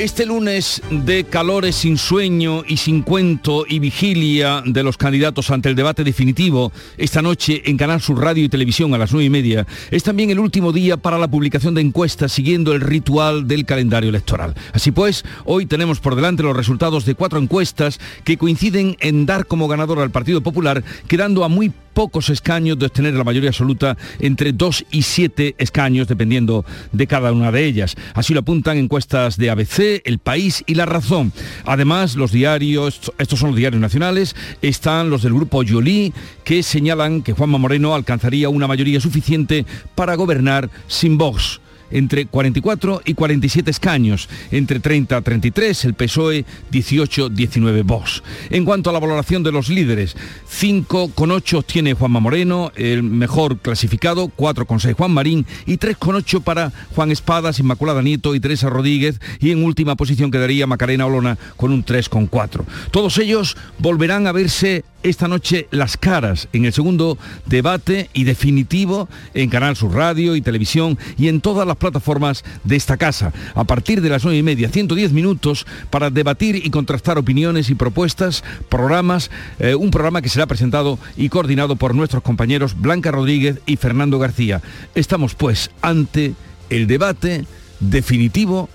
Este lunes de calores sin sueño y sin cuento y vigilia de los candidatos ante el debate definitivo, esta noche en Canal Sur Radio y Televisión a las nueve y media, es también el último día para la publicación de encuestas siguiendo el ritual del calendario electoral. Así pues, hoy tenemos por delante los resultados de cuatro encuestas que coinciden en dar como ganador al Partido Popular, quedando a muy pocos escaños de obtener la mayoría absoluta entre dos y siete escaños, dependiendo de cada una de ellas. Así lo apuntan encuestas de ABC, El País y La Razón. Además, los diarios, estos son los diarios nacionales, están los del grupo Yolí, que señalan que Juanma Moreno alcanzaría una mayoría suficiente para gobernar sin Vox entre 44 y 47 escaños, entre 30 a 33 el PSOE, 18, 19 Vox. En cuanto a la valoración de los líderes, 5 con 8 tiene Juanma Moreno, el mejor clasificado, 4 con 6 Juan Marín y 3 con 8 para Juan Espadas, Inmaculada Nieto y Teresa Rodríguez y en última posición quedaría Macarena Olona con un 3 con 4. Todos ellos volverán a verse esta noche las caras en el segundo debate y definitivo en Canal Sur Radio y Televisión y en todas las plataformas de esta casa. A partir de las nueve y media, 110 minutos para debatir y contrastar opiniones y propuestas, programas, eh, un programa que será presentado y coordinado por nuestros compañeros Blanca Rodríguez y Fernando García. Estamos pues ante el debate definitivo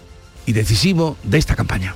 y decisivo de esta campaña.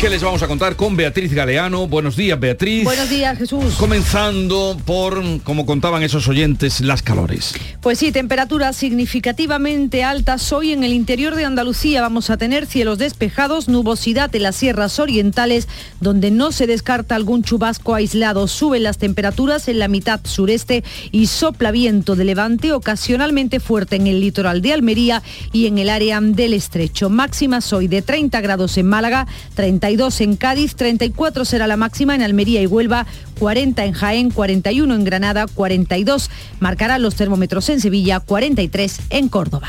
¿Qué les vamos a contar con Beatriz Galeano? Buenos días, Beatriz. Buenos días, Jesús. Comenzando por, como contaban esos oyentes, las calores. Pues sí, temperaturas significativamente altas. Hoy en el interior de Andalucía vamos a tener cielos despejados, nubosidad en las sierras orientales, donde no se descarta algún chubasco aislado. Suben las temperaturas en la mitad sureste y sopla viento de levante ocasionalmente fuerte en el litoral de Almería y en el área del estrecho. Máximas hoy de 30 grados en Málaga, 30 32 en Cádiz, 34 será la máxima en Almería y Huelva, 40 en Jaén, 41 en Granada, 42 marcarán los termómetros en Sevilla, 43 en Córdoba.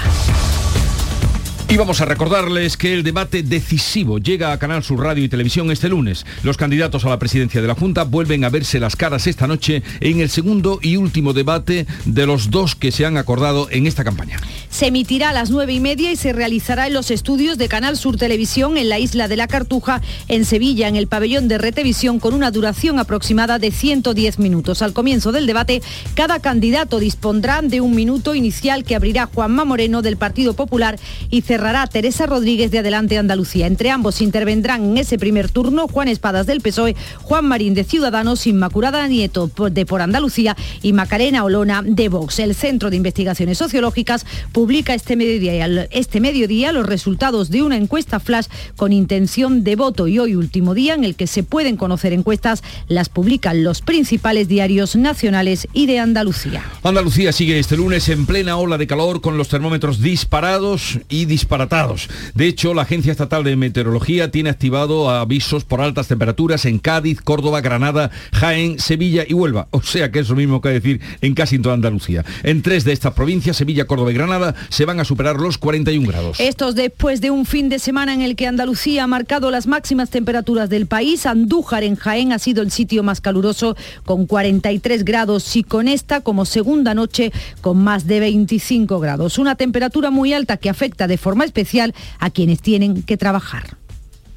Y vamos a recordarles que el debate decisivo llega a Canal Sur Radio y Televisión este lunes. Los candidatos a la presidencia de la Junta vuelven a verse las caras esta noche en el segundo y último debate de los dos que se han acordado en esta campaña. Se emitirá a las nueve y media y se realizará en los estudios de Canal Sur Televisión en la isla de la Cartuja, en Sevilla, en el pabellón de Retevisión, con una duración aproximada de 110 minutos. Al comienzo del debate, cada candidato dispondrá de un minuto inicial que abrirá Juanma Moreno del Partido Popular y cerrará cerrará Teresa Rodríguez de Adelante Andalucía. Entre ambos intervendrán en ese primer turno Juan Espadas del PSOE, Juan Marín de Ciudadanos, Inmaculada Nieto de Por Andalucía y Macarena Olona de Vox. El Centro de Investigaciones Sociológicas publica este mediodía, este mediodía los resultados de una encuesta flash con intención de voto y hoy último día en el que se pueden conocer encuestas las publican los principales diarios nacionales y de Andalucía. Andalucía sigue este lunes en plena ola de calor con los termómetros disparados y disparados de hecho, la Agencia Estatal de Meteorología tiene activado avisos por altas temperaturas en Cádiz, Córdoba, Granada, Jaén, Sevilla y Huelva. O sea que es lo mismo que decir en casi toda Andalucía. En tres de estas provincias, Sevilla, Córdoba y Granada, se van a superar los 41 grados. Estos después de un fin de semana en el que Andalucía ha marcado las máximas temperaturas del país, Andújar en Jaén ha sido el sitio más caluroso con 43 grados y con esta como segunda noche con más de 25 grados. Una temperatura muy alta que afecta de forma especial a quienes tienen que trabajar.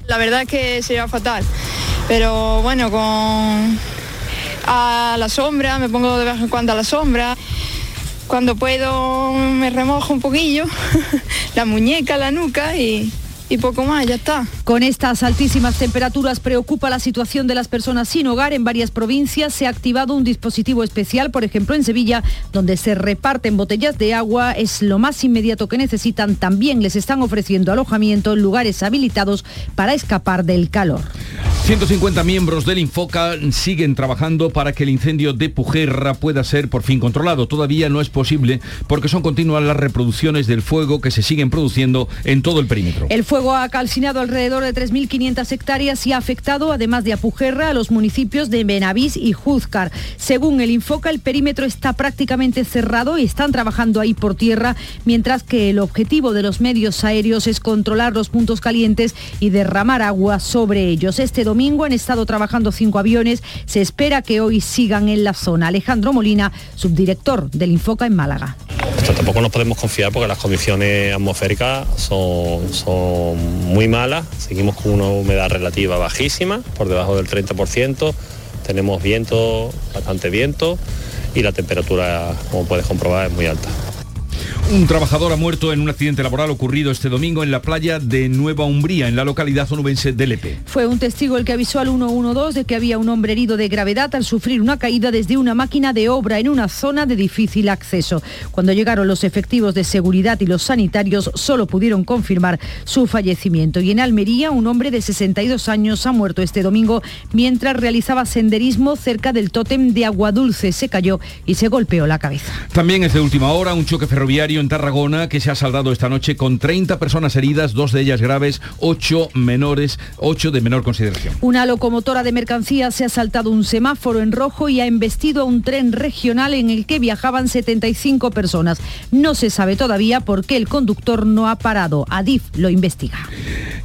La verdad es que sería fatal, pero bueno, con a la sombra, me pongo de vez en cuando a la sombra. Cuando puedo me remojo un poquillo, la muñeca, la nuca y, y poco más, ya está. Con estas altísimas temperaturas preocupa la situación de las personas sin hogar. En varias provincias se ha activado un dispositivo especial, por ejemplo en Sevilla, donde se reparten botellas de agua. Es lo más inmediato que necesitan. También les están ofreciendo alojamiento en lugares habilitados para escapar del calor. 150 miembros del Infoca siguen trabajando para que el incendio de Pujerra pueda ser por fin controlado. Todavía no es posible porque son continuas las reproducciones del fuego que se siguen produciendo en todo el perímetro. El fuego ha calcinado alrededor de 3.500 hectáreas y ha afectado, además de a Pujerra, a los municipios de Benavís y Juzcar. Según el Infoca, el perímetro está prácticamente cerrado y están trabajando ahí por tierra, mientras que el objetivo de los medios aéreos es controlar los puntos calientes y derramar agua sobre ellos. Este domingo han estado trabajando cinco aviones. Se espera que hoy sigan en la zona. Alejandro Molina, subdirector del Infoca en Málaga. Tampoco nos podemos confiar porque las condiciones atmosféricas son muy malas. Seguimos con una humedad relativa bajísima, por debajo del 30%. Tenemos viento, bastante viento y la temperatura, como puedes comprobar, es muy alta. Un trabajador ha muerto en un accidente laboral ocurrido este domingo en la playa de Nueva Umbría, en la localidad onubense de Lepe. Fue un testigo el que avisó al 112 de que había un hombre herido de gravedad al sufrir una caída desde una máquina de obra en una zona de difícil acceso. Cuando llegaron los efectivos de seguridad y los sanitarios, solo pudieron confirmar su fallecimiento. Y en Almería, un hombre de 62 años ha muerto este domingo mientras realizaba senderismo cerca del tótem de Agua Dulce. Se cayó y se golpeó la cabeza. También es de última hora un choque ferroviario en Tarragona que se ha saldado esta noche con 30 personas heridas, dos de ellas graves, ocho menores, ocho de menor consideración. Una locomotora de mercancías se ha saltado un semáforo en rojo y ha embestido a un tren regional en el que viajaban 75 personas. No se sabe todavía por qué el conductor no ha parado. Adif lo investiga.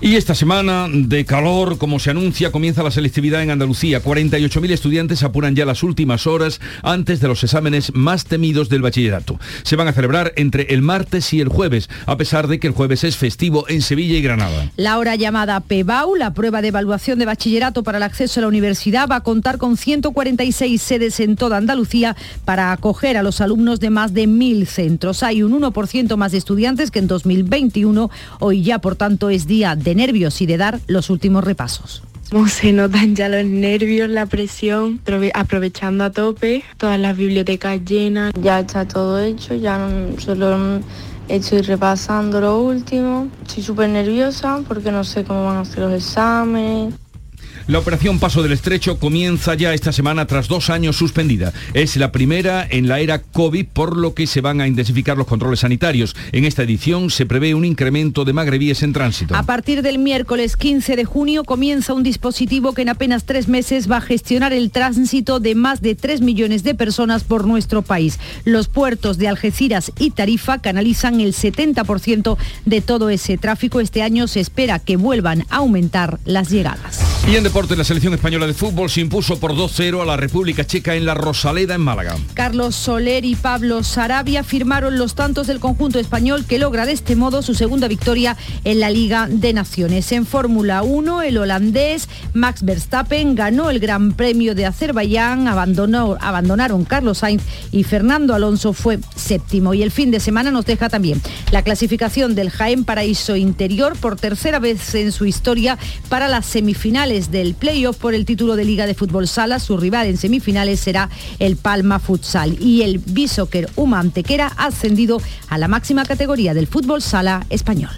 Y esta semana de calor, como se anuncia, comienza la selectividad en Andalucía. 48.000 estudiantes apuran ya las últimas horas antes de los exámenes más temidos del bachillerato. Se van a celebrar entre el martes y el jueves, a pesar de que el jueves es festivo en Sevilla y Granada. La hora llamada PEBAU, la prueba de evaluación de bachillerato para el acceso a la universidad, va a contar con 146 sedes en toda Andalucía para acoger a los alumnos de más de mil centros. Hay un 1% más de estudiantes que en 2021. Hoy ya, por tanto, es día de nervios y de dar los últimos repasos. Se notan ya los nervios, la presión, aprovechando a tope, todas las bibliotecas llenas. Ya está todo hecho, ya solo estoy repasando lo último. Estoy súper nerviosa porque no sé cómo van a ser los exámenes. La operación Paso del Estrecho comienza ya esta semana tras dos años suspendida. Es la primera en la era COVID, por lo que se van a intensificar los controles sanitarios. En esta edición se prevé un incremento de magrebíes en tránsito. A partir del miércoles 15 de junio comienza un dispositivo que en apenas tres meses va a gestionar el tránsito de más de 3 millones de personas por nuestro país. Los puertos de Algeciras y Tarifa canalizan el 70% de todo ese tráfico. Este año se espera que vuelvan a aumentar las llegadas. Y en deporte, la selección española de fútbol se impuso por 2-0 a la República Checa en la Rosaleda, en Málaga. Carlos Soler y Pablo Sarabia firmaron los tantos del conjunto español que logra de este modo su segunda victoria en la Liga de Naciones. En Fórmula 1, el holandés Max Verstappen ganó el Gran Premio de Azerbaiyán, abandonó, abandonaron Carlos Sainz y Fernando Alonso fue séptimo. Y el fin de semana nos deja también la clasificación del Jaén Paraíso Interior por tercera vez en su historia para las semifinales del playoff por el título de Liga de Fútbol Sala. Su rival en semifinales será el Palma Futsal. Y el Bishoker Uma Antequera ha ascendido a la máxima categoría del fútbol sala español.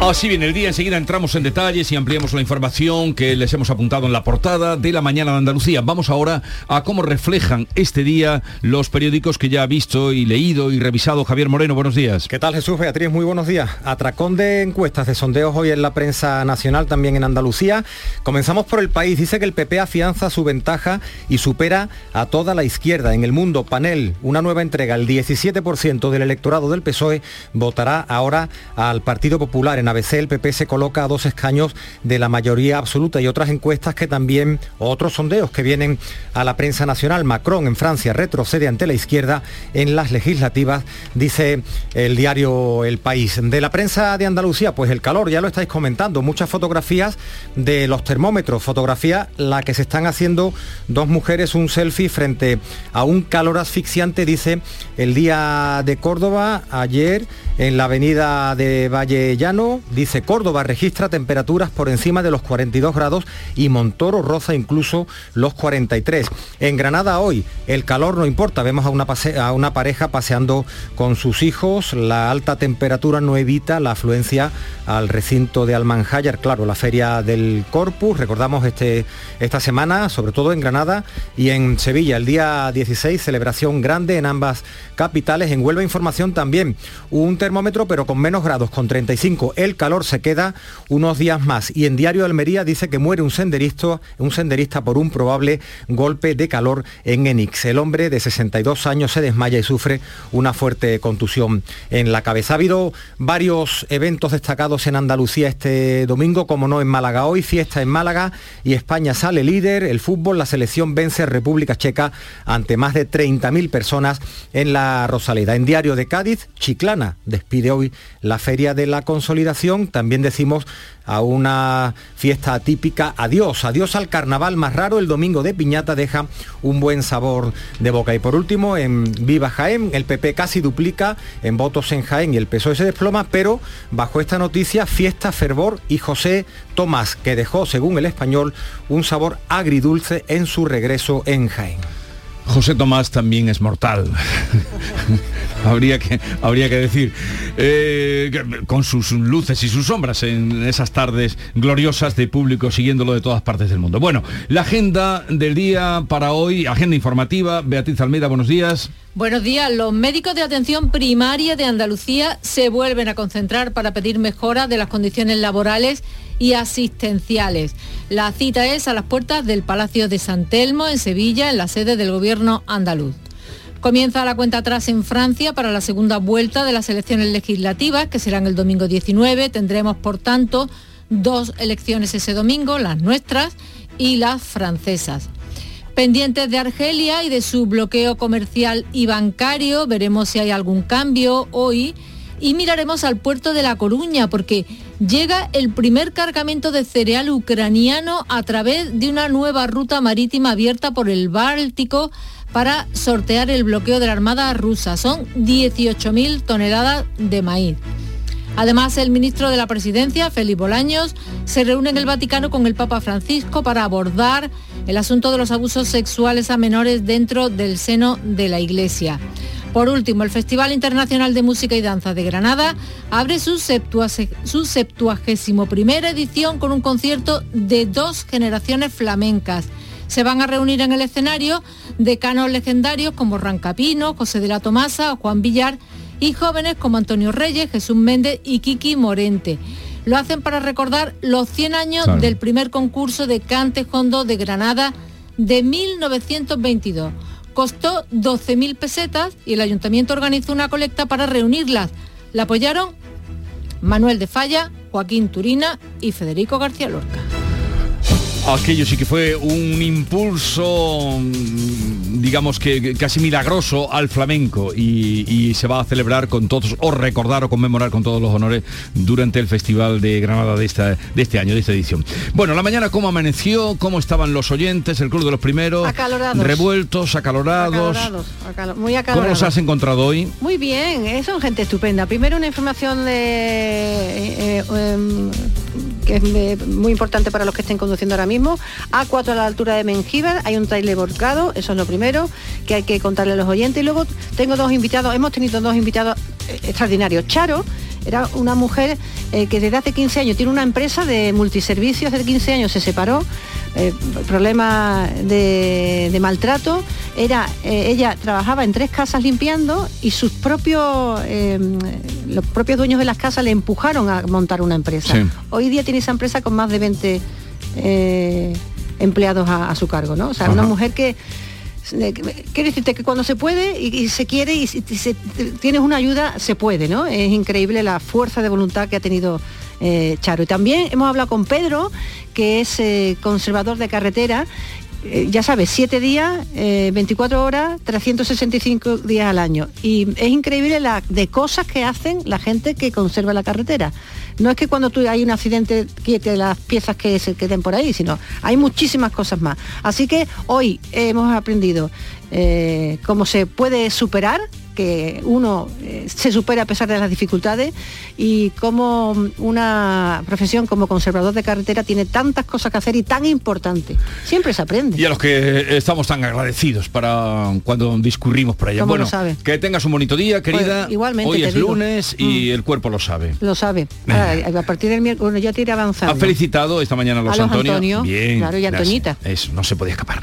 Así viene el día, enseguida entramos en detalles y ampliamos la información que les hemos apuntado en la portada de la mañana de Andalucía. Vamos ahora a cómo reflejan este día los periódicos que ya ha visto y leído y revisado Javier Moreno. Buenos días. ¿Qué tal Jesús Beatriz? Muy buenos días. Atracón de encuestas de sondeos hoy en la prensa nacional, también en Andalucía. Comenzamos por el país. Dice que el PP afianza su ventaja y supera a toda la izquierda. En el mundo, panel, una nueva entrega. El 17% del electorado del PSOE votará ahora al Partido Popular. En ABC el PP se coloca a dos escaños de la mayoría absoluta y otras encuestas que también, otros sondeos que vienen a la prensa nacional. Macron en Francia retrocede ante la izquierda en las legislativas, dice el diario El País. De la prensa de Andalucía, pues el calor, ya lo estáis comentando, muchas fotografías de los termómetros, fotografía la que se están haciendo dos mujeres, un selfie frente a un calor asfixiante, dice el día de Córdoba, ayer en la avenida de Valle Llano, dice Córdoba registra temperaturas por encima de los 42 grados y Montoro roza incluso los 43. En Granada hoy el calor no importa, vemos a una, a una pareja paseando con sus hijos, la alta temperatura no evita la afluencia al recinto de Almanjayar, claro, la feria del Corpus, recordamos este, esta semana, sobre todo en Granada y en Sevilla, el día 16, celebración grande en ambas capitales, en Huelva Información también, un termómetro pero con menos grados, con 35, el calor se queda unos días más y en Diario de Almería dice que muere un senderista, un senderista por un probable golpe de calor en Enix. El hombre de 62 años se desmaya y sufre una fuerte contusión en la cabeza. Ha habido varios eventos destacados en Andalucía este domingo, como no en Málaga hoy, fiesta en Málaga y España sale líder, el fútbol, la selección vence República Checa ante más de 30.000 personas en la Rosaleda. En Diario de Cádiz, Chiclana despide hoy la Feria de la Consolidación, también decimos a una fiesta típica. Adiós, adiós al carnaval más raro. El domingo de Piñata deja un buen sabor de boca. Y por último, en Viva Jaén, el PP casi duplica en votos en Jaén y el PSOE se desploma, pero bajo esta noticia, fiesta, fervor y José Tomás, que dejó, según el español, un sabor agridulce en su regreso en Jaén. José Tomás también es mortal. habría, que, habría que decir. Eh, con sus luces y sus sombras en esas tardes gloriosas de público siguiéndolo de todas partes del mundo. Bueno, la agenda del día para hoy, agenda informativa. Beatriz Almeida, buenos días. Buenos días. Los médicos de atención primaria de Andalucía se vuelven a concentrar para pedir mejora de las condiciones laborales y asistenciales. La cita es a las puertas del Palacio de San Telmo, en Sevilla, en la sede del Gobierno andaluz. Comienza la cuenta atrás en Francia para la segunda vuelta de las elecciones legislativas, que serán el domingo 19. Tendremos, por tanto, dos elecciones ese domingo, las nuestras y las francesas. Pendientes de Argelia y de su bloqueo comercial y bancario, veremos si hay algún cambio hoy y miraremos al puerto de La Coruña porque llega el primer cargamento de cereal ucraniano a través de una nueva ruta marítima abierta por el Báltico para sortear el bloqueo de la Armada rusa. Son 18.000 toneladas de maíz. Además, el ministro de la Presidencia, Felipe Bolaños, se reúne en el Vaticano con el Papa Francisco para abordar el asunto de los abusos sexuales a menores dentro del seno de la Iglesia. Por último, el Festival Internacional de Música y Danza de Granada abre su, su 71 edición con un concierto de dos generaciones flamencas. Se van a reunir en el escenario decanos legendarios como Rancapino, José de la Tomasa o Juan Villar y jóvenes como Antonio Reyes, Jesús Méndez y Kiki Morente. Lo hacen para recordar los 100 años del primer concurso de cante hondo de Granada de 1922 costó 12.000 pesetas y el ayuntamiento organizó una colecta para reunirlas. La apoyaron Manuel de Falla, Joaquín Turina y Federico García Lorca. Aquello sí que fue un impulso, digamos que casi milagroso al flamenco y, se va a celebrar con todos, o recordar o conmemorar con todos los honores durante el Festival de Granada de, esta, de este año, de esta edición. Bueno, la mañana cómo amaneció, cómo estaban los oyentes, el Club de los Primeros, acalorados. revueltos, acalorados. muy acalorados. ¿Cómo los has encontrado hoy? Muy bien, eh, son gente estupenda. Primero una información de... Eh, eh, em, que es muy importante para los que estén conduciendo ahora mismo. A4 a la altura de Mengíbar, hay un trailer volcado, eso es lo primero que hay que contarle a los oyentes. Y luego tengo dos invitados, hemos tenido dos invitados eh, extraordinarios. Charo, era una mujer eh, que desde hace 15 años tiene una empresa de multiservicios, hace 15 años se separó, eh, problema de, maltrato, era, eh, ella trabajaba en tres casas limpiando y sus propios, los propios dueños de las casas le empujaron a montar una empresa. Hoy día tiene esa empresa con más de 20 empleados a, su cargo, ¿no? O sea, una mujer que quiero decirte que cuando se puede y, se quiere y, si tienes una ayuda, se puede, ¿no? Es increíble la fuerza de voluntad que ha tenido eh, Charo. Y también hemos hablado con Pedro, que es eh, conservador de carretera eh, ya sabes, 7 días, 24 horas, 365 días al año. Y es increíble la de cosas que hacen la gente que conserva la carretera. No es que cuando tú hay un accidente quiete las piezas que se queden por ahí, sino hay muchísimas cosas más. Así que hoy hemos aprendido eh, cómo se puede superar que uno eh, se supera a pesar de las dificultades y cómo una profesión como conservador de carretera tiene tantas cosas que hacer y tan importante. Siempre se aprende. Y a los que estamos tan agradecidos para cuando discurrimos por allá. ¿Cómo bueno, lo sabe? que tengas un bonito día, querida. Pues, igualmente Hoy es digo. lunes y el cuerpo lo sabe. Lo sabe. Ahora, a partir del miércoles, bueno, ya te iré avanzando. Ha felicitado esta mañana a los, A los Antonio. Antonio, Bien. claro, y. Antoñita. Eso, no se podía escapar.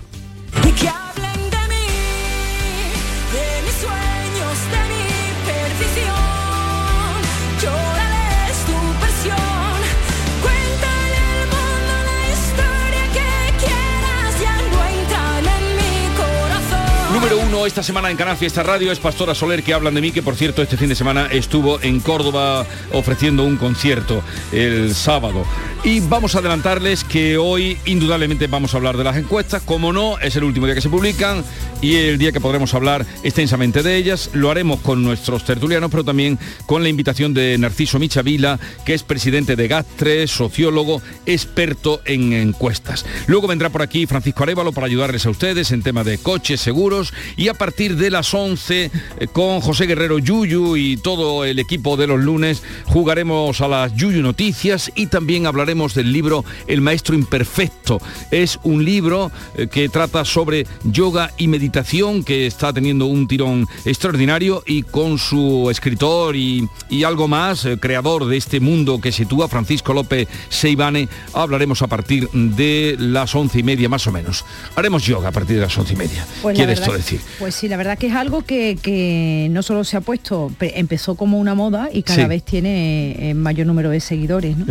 Número uno esta semana en Canal Fiesta Radio es Pastora Soler que hablan de mí, que por cierto este fin de semana estuvo en Córdoba ofreciendo un concierto el sábado. Y vamos a adelantarles que hoy indudablemente vamos a hablar de las encuestas, como no, es el último día que se publican y el día que podremos hablar extensamente de ellas. Lo haremos con nuestros tertulianos, pero también con la invitación de Narciso Michavila, que es presidente de GAT3, sociólogo, experto en encuestas. Luego vendrá por aquí Francisco Arevalo para ayudarles a ustedes en tema de coches, seguros y a partir de las 11 eh, con José Guerrero Yuyu y todo el equipo de los lunes jugaremos a las Yuyu Noticias y también hablaremos del libro El Maestro Imperfecto. Es un libro eh, que trata sobre yoga y meditación que está teniendo un tirón extraordinario y con su escritor y, y algo más, eh, creador de este mundo que sitúa Francisco López Seibane, hablaremos a partir de las once y media más o menos. Haremos yoga a partir de las once y media. Pues la Quiere verdad- esto decir. Pues sí, la verdad que es algo que, que no solo se ha puesto, pe- empezó como una moda y cada Sí. vez tiene eh, mayor número de seguidores, ¿no?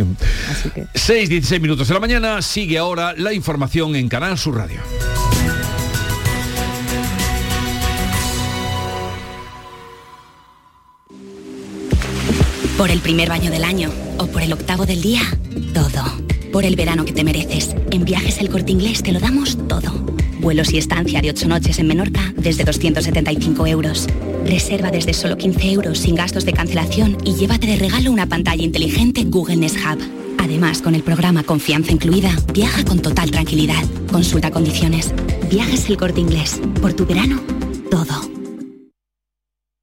Así que 6, 16 minutos de la mañana, sigue ahora la información en Canal Sur Radio. Por el primer baño del año o por el octavo del día, todo. Por el verano que te mereces. En Viajes El Corte Inglés te lo damos todo. Vuelos y estancia de 8 noches en Menorca desde 275 euros. Reserva desde solo 15 euros sin gastos de cancelación y llévate de regalo una pantalla inteligente Google Nest Hub. Además, con el programa Confianza Incluida, viaja con total tranquilidad. Consulta condiciones. Viajes El Corte Inglés. Por tu verano, todo.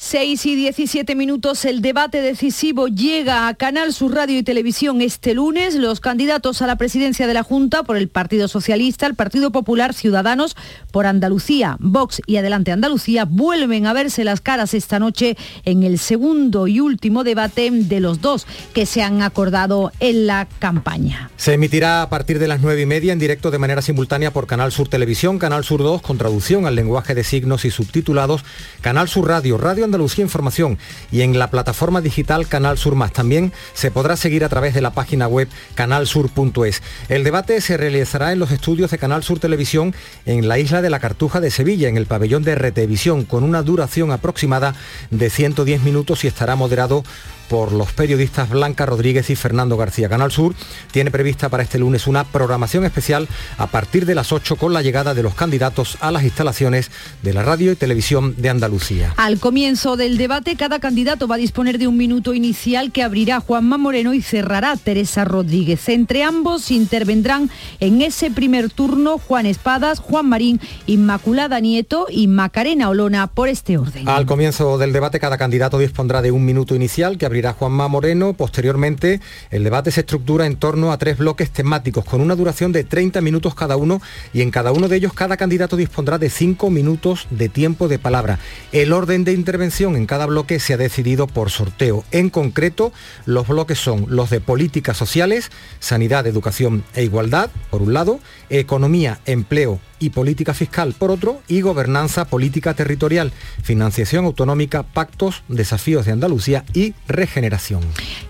6 y 17 minutos, el debate decisivo llega a Canal Sur Radio y Televisión este lunes. Los candidatos a la presidencia de la Junta por el Partido Socialista, el Partido Popular, Ciudadanos, por Andalucía, Vox y Adelante Andalucía vuelven a verse las caras esta noche en el segundo y último debate de los dos que se han acordado en la campaña. Se emitirá a partir de las 9 y media en directo de manera simultánea por Canal Sur Televisión, Canal Sur 2 con traducción al lenguaje de signos y subtitulados, Canal Sur Radio, Radio Andalucía Información y en la plataforma digital Canal Sur Más. También se podrá seguir a través de la página web canalsur.es. El debate se realizará en los estudios de Canal Sur Televisión en la isla de la Cartuja de Sevilla, en el pabellón de Retevisión, con una duración aproximada de 110 minutos y estará moderado por los periodistas Blanca Rodríguez y Fernando García. Canal Sur tiene prevista para este lunes una programación especial a partir de las 8 con la llegada de los candidatos a las instalaciones de la radio y televisión de Andalucía. Al comienzo del debate, cada candidato va a disponer de un minuto inicial que abrirá Juanma Moreno y cerrará Teresa Rodríguez. Entre ambos intervendrán en ese primer turno Juan Espadas, Juan Marín, Inmaculada Nieto y Macarena Olona por este orden. Al comienzo del debate, cada candidato dispondrá de un minuto inicial que abrirá Juanma Moreno. Posteriormente, el debate se estructura en torno a tres bloques temáticos con una duración de 30 minutos cada uno y en cada uno de ellos cada candidato dispondrá de 5 minutos de tiempo de palabra. El orden de intervención en cada bloque se ha decidido por sorteo. En concreto, los bloques son los de políticas sociales, sanidad, educación e igualdad, por un lado, economía, empleo y política fiscal por otro y gobernanza política territorial, financiación autonómica, pactos, desafíos de Andalucía y regeneración.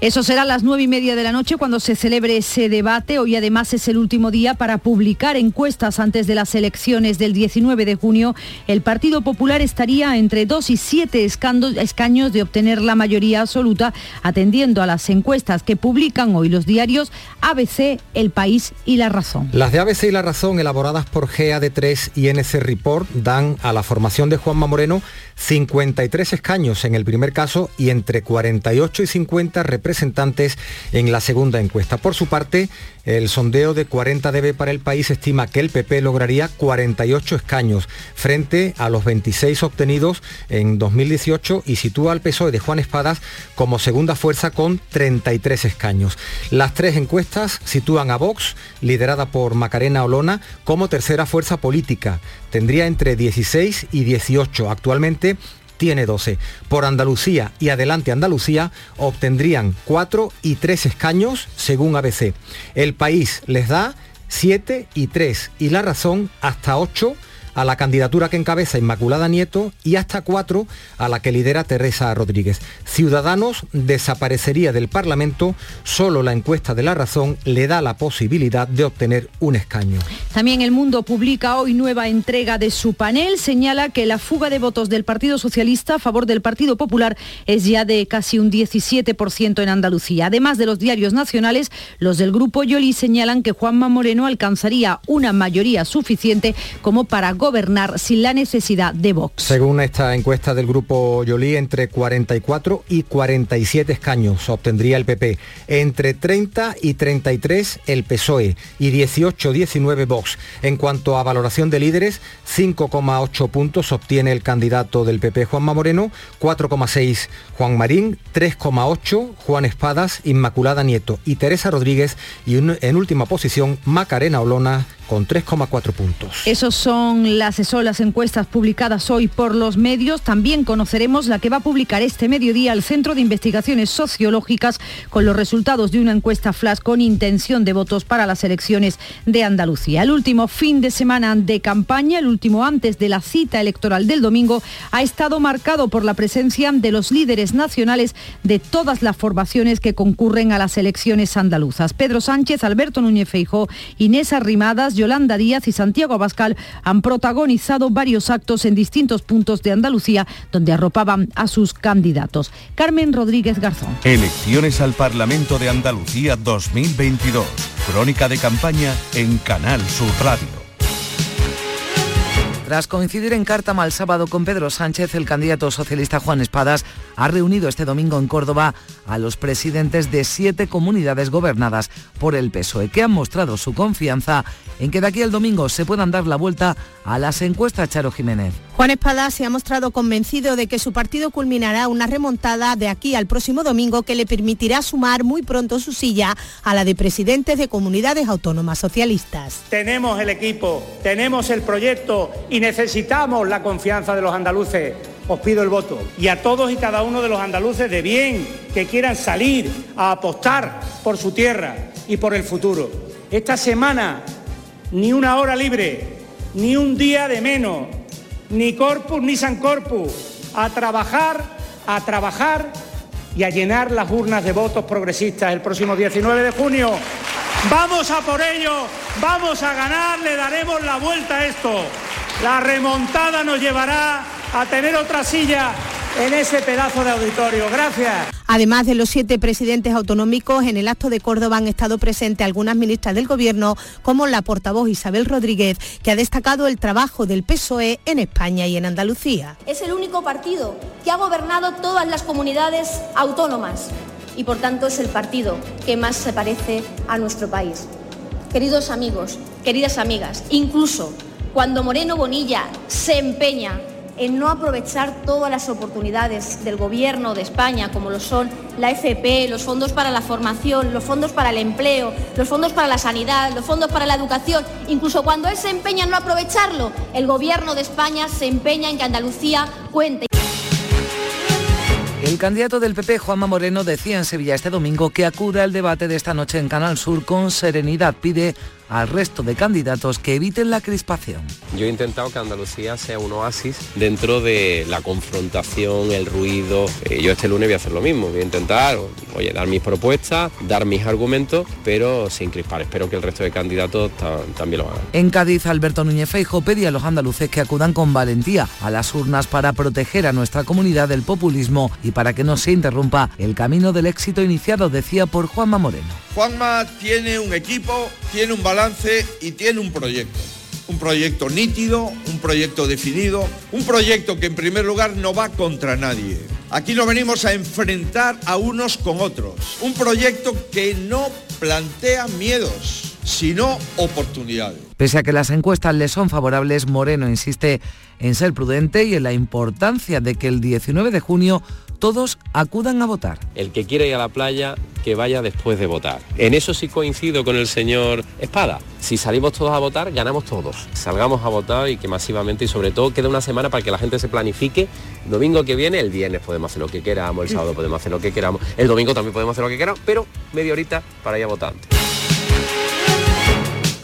Eso será a las nueve y media de la noche cuando se celebre ese debate. Hoy además es el último día para publicar encuestas antes de las elecciones del 19 de junio. El Partido Popular estaría entre dos y siete escaños de obtener la mayoría absoluta, atendiendo a las encuestas que publican hoy los diarios ABC, El País y La Razón. Las de ABC y La Razón, elaboradas por GAD3 y NC Report, dan a la formación de Juanma Moreno 53 escaños en el primer caso y entre 48 y 50 representantes en la segunda encuesta. Por su parte, el sondeo de 40 dB para el país estima que el PP lograría 48 escaños frente a los 26 obtenidos en 2018 y sitúa al PSOE de Juan Espadas como segunda fuerza con 33 escaños. Las tres encuestas sitúan a Vox, liderada por Macarena Olona, como tercera fuerza política. Tendría entre 16 y 18. Actualmente tiene 12. Por Andalucía y Adelante Andalucía obtendrían 4 y 3 escaños según ABC. El país les da 7 y 3 y la razón hasta 8 a la candidatura que encabeza Inmaculada Nieto y hasta 4 a la que lidera Teresa Rodríguez. Ciudadanos desaparecería del Parlamento, solo la encuesta de la razón le da la posibilidad de obtener un escaño. También El Mundo publica hoy nueva entrega de su panel. Señala que la fuga de votos del Partido Socialista a favor del Partido Popular es ya de casi un 17% en Andalucía. Además de los diarios nacionales, los del Grupo Yoli señalan que Juanma Moreno alcanzaría una mayoría suficiente como para gobernar sin la necesidad de Vox. Según esta encuesta del grupo Yolí, entre 44 y 47 escaños obtendría el PP, entre 30 y 33 el PSOE y 18-19 Vox. En cuanto a valoración de líderes, 5,8 puntos obtiene el candidato del PP Juanma Moreno, 4,6 Juan Marín, 3,8 Juan Espadas, Inmaculada Nieto y Teresa Rodríguez y en última posición Macarena Olona con 3,4 puntos. Esos son las, son las encuestas publicadas hoy por los medios. También conoceremos la que va a publicar este mediodía el Centro de Investigaciones Sociológicas con los resultados de una encuesta flash con intención de votos para las elecciones de Andalucía. El último fin de semana de campaña, el último antes de la cita electoral del domingo, ha estado marcado por la presencia de los líderes nacionales de todas las formaciones que concurren a las elecciones andaluzas. Pedro Sánchez, Alberto Núñez Feijó, Inés Arrimadas, Yolanda Díaz y Santiago Abascal han protagonizado varios actos en distintos puntos de Andalucía donde arropaban a sus candidatos. Carmen Rodríguez Garzón. Elecciones al Parlamento de Andalucía 2022. Crónica de campaña en Canal Sur Radio. Tras coincidir en Cártama el sábado con Pedro Sánchez, el candidato socialista Juan Espadas ha reunido este domingo en Córdoba a los presidentes de siete comunidades gobernadas por el PSOE, que han mostrado su confianza en que de aquí al domingo se puedan dar la vuelta a las encuestas Charo Jiménez. Juan Espada se ha mostrado convencido de que su partido culminará una remontada de aquí al próximo domingo que le permitirá sumar muy pronto su silla a la de presidentes de comunidades autónomas socialistas. Tenemos el equipo, tenemos el proyecto y necesitamos la confianza de los andaluces. Os pido el voto. Y a todos y cada uno de los andaluces de bien que quieran salir a apostar por su tierra y por el futuro. Esta semana, ni una hora libre, ni un día de menos, ni corpus ni san corpus. A trabajar, a trabajar y a llenar las urnas de votos progresistas el próximo 19 de junio. Vamos a por ello, vamos a ganar, le daremos la vuelta a esto. La remontada nos llevará a tener otra silla en ese pedazo de auditorio. Gracias. Además de los siete presidentes autonómicos, en el acto de Córdoba han estado presentes algunas ministras del Gobierno, como la portavoz Isabel Rodríguez, que ha destacado el trabajo del PSOE en España y en Andalucía. Es el único partido que ha gobernado todas las comunidades autónomas y por tanto es el partido que más se parece a nuestro país. Queridos amigos, queridas amigas, incluso cuando Moreno Bonilla se empeña en no aprovechar todas las oportunidades del Gobierno de España, como lo son la FP, los fondos para la formación, los fondos para el empleo, los fondos para la sanidad, los fondos para la educación, incluso cuando él se empeña en no aprovecharlo, el Gobierno de España se empeña en que Andalucía cuente. El candidato del PP, Juanma Moreno, decía en Sevilla este domingo que acude al debate de esta noche en Canal Sur con serenidad. Pide al resto de candidatos que eviten la crispación. Yo he intentado que Andalucía sea un oasis dentro de la confrontación, el ruido. Eh, yo este lunes voy a hacer lo mismo, voy a intentar, oye, dar mis propuestas, dar mis argumentos, pero sin crispar. Espero que el resto de candidatos ta- también lo hagan. En Cádiz, Alberto Núñez Feijo pedía a los andaluces que acudan con valentía a las urnas para proteger a nuestra comunidad del populismo y para que no se interrumpa el camino del éxito iniciado, decía por Juanma Moreno. Juanma tiene un equipo, tiene un balance y tiene un proyecto. Un proyecto nítido, un proyecto definido, un proyecto que en primer lugar no va contra nadie. Aquí no venimos a enfrentar a unos con otros. Un proyecto que no plantea miedos, sino oportunidades. Pese a que las encuestas le son favorables, Moreno insiste en ser prudente y en la importancia de que el 19 de junio todos acudan a votar. El que quiera ir a la playa, que vaya después de votar. En eso sí coincido con el señor Espada. Si salimos todos a votar, ganamos todos. Salgamos a votar y que masivamente y sobre todo queda una semana para que la gente se planifique. Domingo que viene, el viernes podemos hacer lo que queramos, el sábado podemos hacer lo que queramos, el domingo también podemos hacer lo que queramos, pero media horita para ir a votar.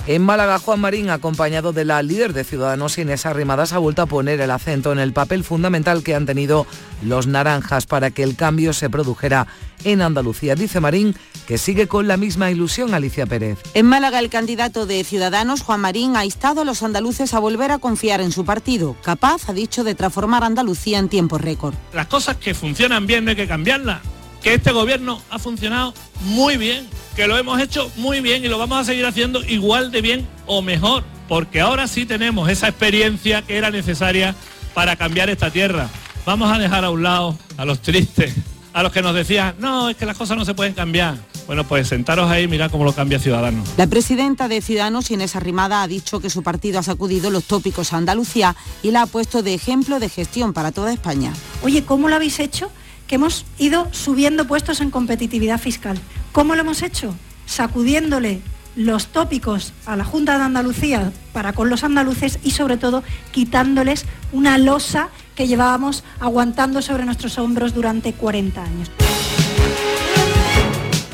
En Málaga, Juan Marín, acompañado de la líder de Ciudadanos, Inés Arrimadas, ha vuelto a poner el acento en el papel fundamental que han tenido los naranjas para que el cambio se produjera en Andalucía. Dice Marín que sigue con la misma ilusión Alicia Pérez. En Málaga, el candidato de Ciudadanos, Juan Marín, ha instado a los andaluces a volver a confiar en su partido, capaz, ha dicho, de transformar Andalucía en tiempo récord. Las cosas que funcionan bien no hay que cambiarlas. Que este gobierno ha funcionado muy bien, que lo hemos hecho muy bien y lo vamos a seguir haciendo igual de bien o mejor, porque ahora sí tenemos esa experiencia que era necesaria para cambiar esta tierra. Vamos a dejar a un lado a los tristes, a los que nos decían, no, es que las cosas no se pueden cambiar. Bueno, pues sentaros ahí y mirad cómo lo cambia Ciudadanos. La presidenta de Ciudadanos, Inés Arrimada, ha dicho que su partido ha sacudido los tópicos a Andalucía y la ha puesto de ejemplo de gestión para toda España. Oye, ¿cómo lo habéis hecho? Que hemos ido subiendo puestos en competitividad fiscal. ¿Cómo lo hemos hecho? Sacudiéndole los tópicos a la Junta de Andalucía para con los andaluces y sobre todo quitándoles una losa que llevábamos aguantando sobre nuestros hombros durante 40 años.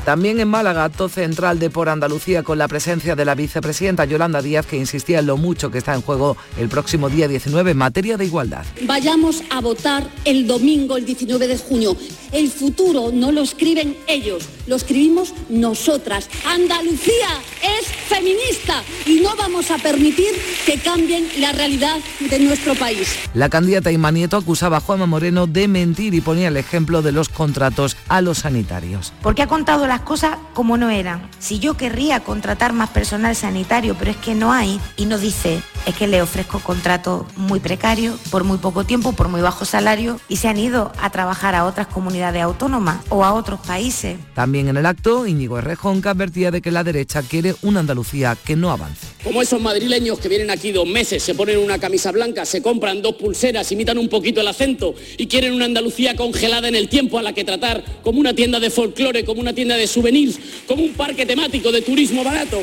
También en Málaga, acto central de Por Andalucía con la presencia de la vicepresidenta Yolanda Díaz, que insistía en lo mucho que está en juego el próximo día 19 en materia de igualdad. Vayamos a votar el domingo, el 19 de junio. El futuro no lo escriben ellos, lo escribimos nosotras. Andalucía es feminista y no vamos a permitir que cambien la realidad de nuestro país. La candidata Inma Nieto acusaba a Juanma Moreno de mentir y ponía el ejemplo de los contratos a los sanitarios. porque ha contado las cosas como no eran. Si yo querría contratar más personal sanitario, pero es que no hay, y no dice, es que le ofrezco contratos muy precarios, por muy poco tiempo, por muy bajo salario, y se han ido a trabajar a otras comunidades autónomas o a otros países. También en el acto, Íñigo Errejón que advertía de que la derecha quiere una Andalucía que no avance. Como esos madrileños que vienen aquí dos meses, se ponen una camisa blanca, se compran dos pulseras, imitan un poquito el acento y quieren una Andalucía congelada en el tiempo a la que tratar como una tienda de folclore, como una tienda de souvenirs, como un parque temático de turismo barato.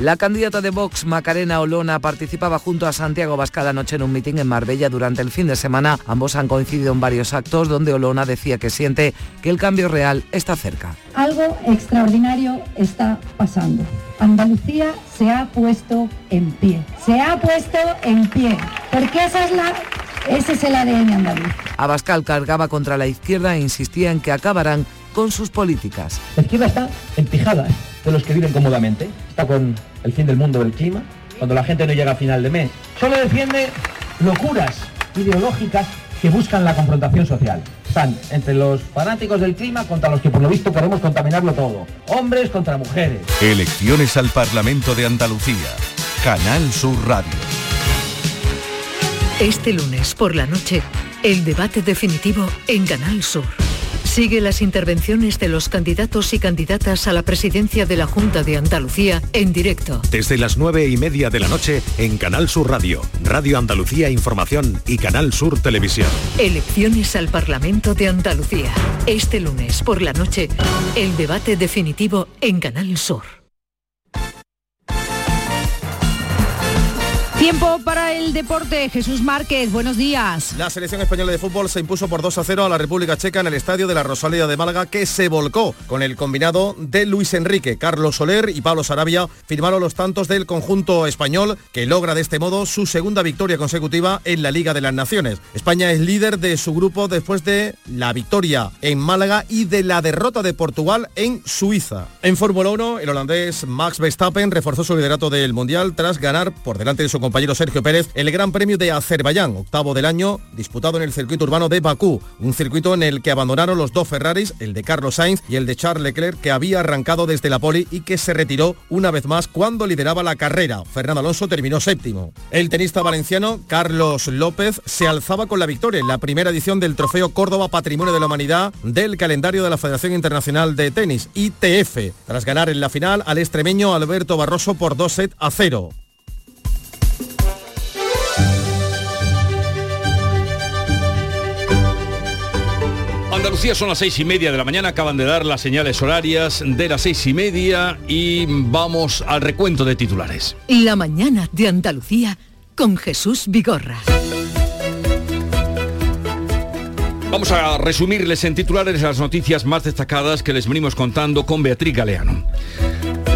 La candidata de Vox, Macarena Olona, participaba junto a Santiago Bascal anoche en un mitin en Marbella durante el fin de semana. Ambos han coincidido en varios actos donde Olona decía que siente que el cambio real está cerca. Algo extraordinario está pasando. Andalucía se ha puesto en pie. Se ha puesto en pie. Porque esa es la, ese es el ADN andaluz. Abascal cargaba contra la izquierda e insistía en que acabarán con sus políticas. La izquierda está empijada ¿eh? De los que viven cómodamente. Está con el fin del mundo del clima, cuando la gente no llega a final de mes. Solo defiende locuras ideológicas que buscan la confrontación social. Están entre los fanáticos del clima contra los que por lo visto queremos contaminarlo todo. Hombres contra mujeres. Elecciones al Parlamento de Andalucía. Canal Sur Radio. Este lunes por la noche, el debate definitivo en Canal Sur. Sigue las intervenciones de los candidatos y candidatas a la presidencia de la Junta de Andalucía en directo. Desde las nueve y media de la noche en Canal Sur Radio, Radio Andalucía Información y Canal Sur Televisión. Elecciones al Parlamento de Andalucía. Este lunes por la noche, el debate definitivo en Canal Sur. Tiempo para el deporte. Jesús Márquez, buenos días. La selección española de fútbol se impuso por 2 a 0 a la República Checa en el estadio de la Rosalía de Málaga que se volcó con el combinado de Luis Enrique, Carlos Soler y Pablo Sarabia firmaron los tantos del conjunto español que logra de este modo su segunda victoria consecutiva en la Liga de las Naciones. España es líder de su grupo después de la victoria en Málaga y de la derrota de Portugal en Suiza. En Fórmula 1, el holandés Max Verstappen reforzó su liderato del Mundial tras ganar por delante de su compañero Sergio Pérez el Gran Premio de Azerbaiyán, octavo del año, disputado en el circuito urbano de Bakú, un circuito en el que abandonaron los dos Ferraris, el de Carlos Sainz y el de Charles Leclerc, que había arrancado desde la poli y que se retiró una vez más cuando lideraba la carrera. Fernando Alonso terminó séptimo. El tenista valenciano Carlos López se alzaba con la victoria en la primera edición del Trofeo Córdoba Patrimonio de la Humanidad del calendario de la Federación Internacional de Tenis, ITF, tras ganar en la final al extremeño Alberto Barroso por 2 set a 0. Andalucía son las seis y media de la mañana, acaban de dar las señales horarias de las seis y media y vamos al recuento de titulares. La mañana de Andalucía con Jesús Vigorra. Vamos a resumirles en titulares las noticias más destacadas que les venimos contando con Beatriz Galeano.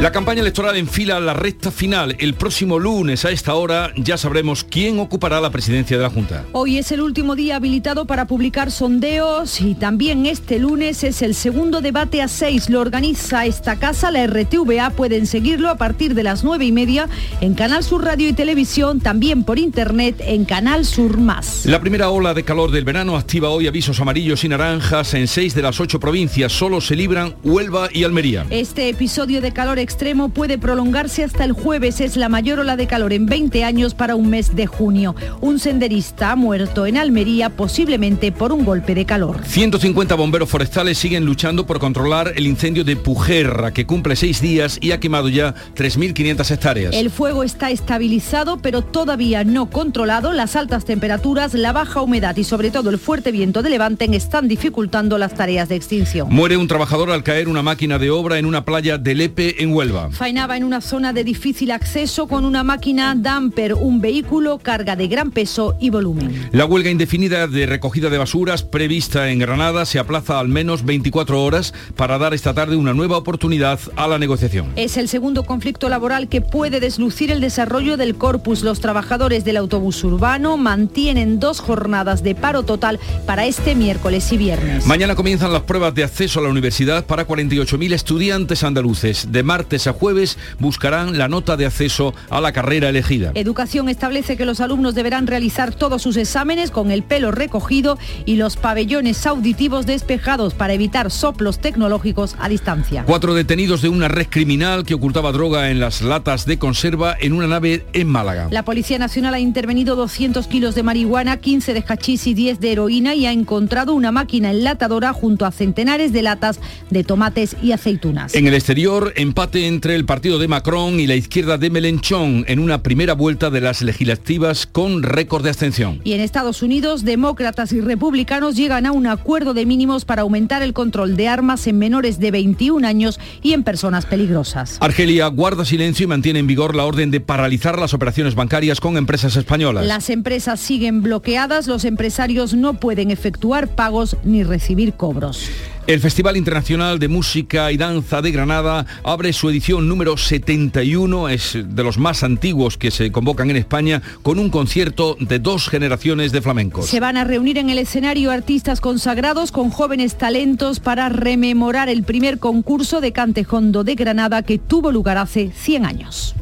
La campaña electoral enfila la recta final. El próximo lunes a esta hora ya sabremos quién ocupará la presidencia de la Junta. Hoy es el último día habilitado para publicar sondeos y también este lunes es el segundo debate a seis. Lo organiza esta casa, la RTVA. Pueden seguirlo a partir de las nueve y media en Canal Sur Radio y Televisión, también por internet en Canal Sur Más. La primera ola de calor del verano activa hoy avisos amarillos y naranjas en seis de las ocho provincias. Solo se libran Huelva y Almería. Este episodio de calor extremo puede prolongarse hasta el jueves. Es la mayor ola de calor en 20 años para un mes de junio. Un senderista ha muerto en Almería posiblemente por un golpe de calor. 150 bomberos forestales siguen luchando por controlar el incendio de Pujerra, que cumple seis días y ha quemado ya 3.500 hectáreas. El fuego está estabilizado, pero todavía no controlado. Las altas temperaturas, la baja humedad y sobre todo el fuerte viento de Levante están dificultando las tareas de extinción. Muere un trabajador al caer una máquina de obra en una playa de Lepe, en Huelva. Fainaba en una zona de difícil acceso con una máquina damper, un vehículo carga de gran peso y volumen. La huelga indefinida de recogida de basuras prevista en Granada se aplaza al menos 24 horas para dar esta tarde una nueva oportunidad a la negociación. Es el segundo conflicto laboral que puede deslucir el desarrollo del corpus. Los trabajadores del autobús urbano mantienen dos jornadas de paro total para este miércoles y viernes. Mañana comienzan las pruebas de acceso a la universidad para 48.000 estudiantes andaluces. De martes a jueves buscarán la nota de acceso a la carrera elegida. Educación establece que los alumnos deberán realizar todos sus exámenes con el pelo recogido y los pabellones auditivos despejados para evitar soplos tecnológicos a distancia. Cuatro detenidos de una red criminal que ocultaba droga en las latas de conserva en una nave en Málaga. La Policía Nacional ha intervenido 200 kilos de marihuana, 15 de hachís y 10 de heroína y ha encontrado una máquina enlatadora junto a centenares de latas de tomates y aceitunas. En el exterior, empate entre el partido de Macron y la izquierda de Melenchón en una primera vuelta de las legislativas con récord de abstención. Y en Estados Unidos, demócratas y republicanos llegan a un acuerdo de mínimos para aumentar el control de armas en menores de 21 años y en personas peligrosas. Argelia guarda silencio y mantiene en vigor la orden de paralizar las operaciones bancarias con empresas españolas. Las empresas siguen bloqueadas, los empresarios no pueden efectuar pagos ni recibir cobros. El Festival Internacional de Música y Danza de Granada abre su edición número 71, es de los más antiguos que se convocan en España, con un concierto de dos generaciones de flamencos. Se van a reunir en el escenario artistas consagrados con jóvenes talentos para rememorar el primer concurso de cantejondo de Granada que tuvo lugar hace 100 años.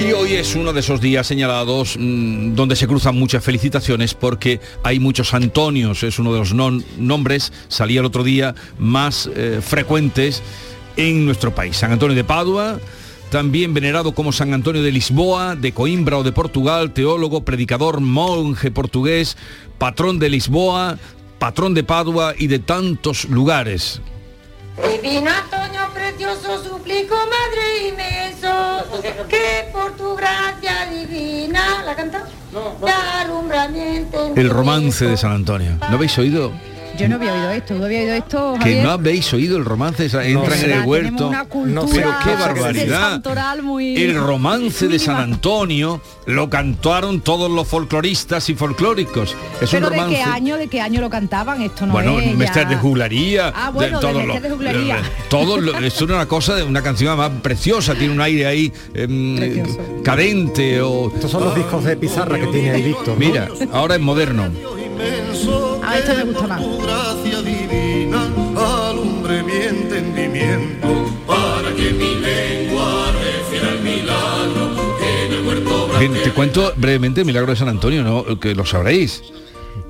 Y hoy es uno de esos días señalados mmm, donde se cruzan muchas felicitaciones porque hay muchos Antonios, es uno de los nombres, salía el otro día, más eh, frecuentes en nuestro país. San Antonio de Padua, también venerado como San Antonio de Lisboa, de Coimbra o de Portugal, teólogo, predicador, monje portugués, patrón de Lisboa, patrón de Padua y de tantos lugares. Divino Antonio precioso, suplico, Madre inmenso, que por tu gracia divina, ¿la canta? No, alumbramiento. El romance de San Antonio. ¿No habéis oído? Yo no había oído esto, ¿tú había oído esto, Que Javier? no habéis oído el romance, esa- entran en el huerto. una cultura pero qué de barbaridad. muy- El romance de San. Antonio lo cantaron todos los folcloristas y folclóricos. Es Pero un de romance. qué año, de qué año lo cantaban, esto no bueno, es Mestres ya- de juglaría, Ah, bueno, de todos de juglaría. todo lo- es una cosa de una canción más preciosa, tiene un aire ahí em, cadente o Estos son los discos de pizarra que tiene ahí Víctor. ¿no? Mira, ahora es moderno. A esto me gusta más. gracia divina alumbre mi entendimiento para que mi lengua refiera el milagro que en el huerto Bien, te cuento brevemente el milagro de San Antonio, ¿no? que lo sabréis.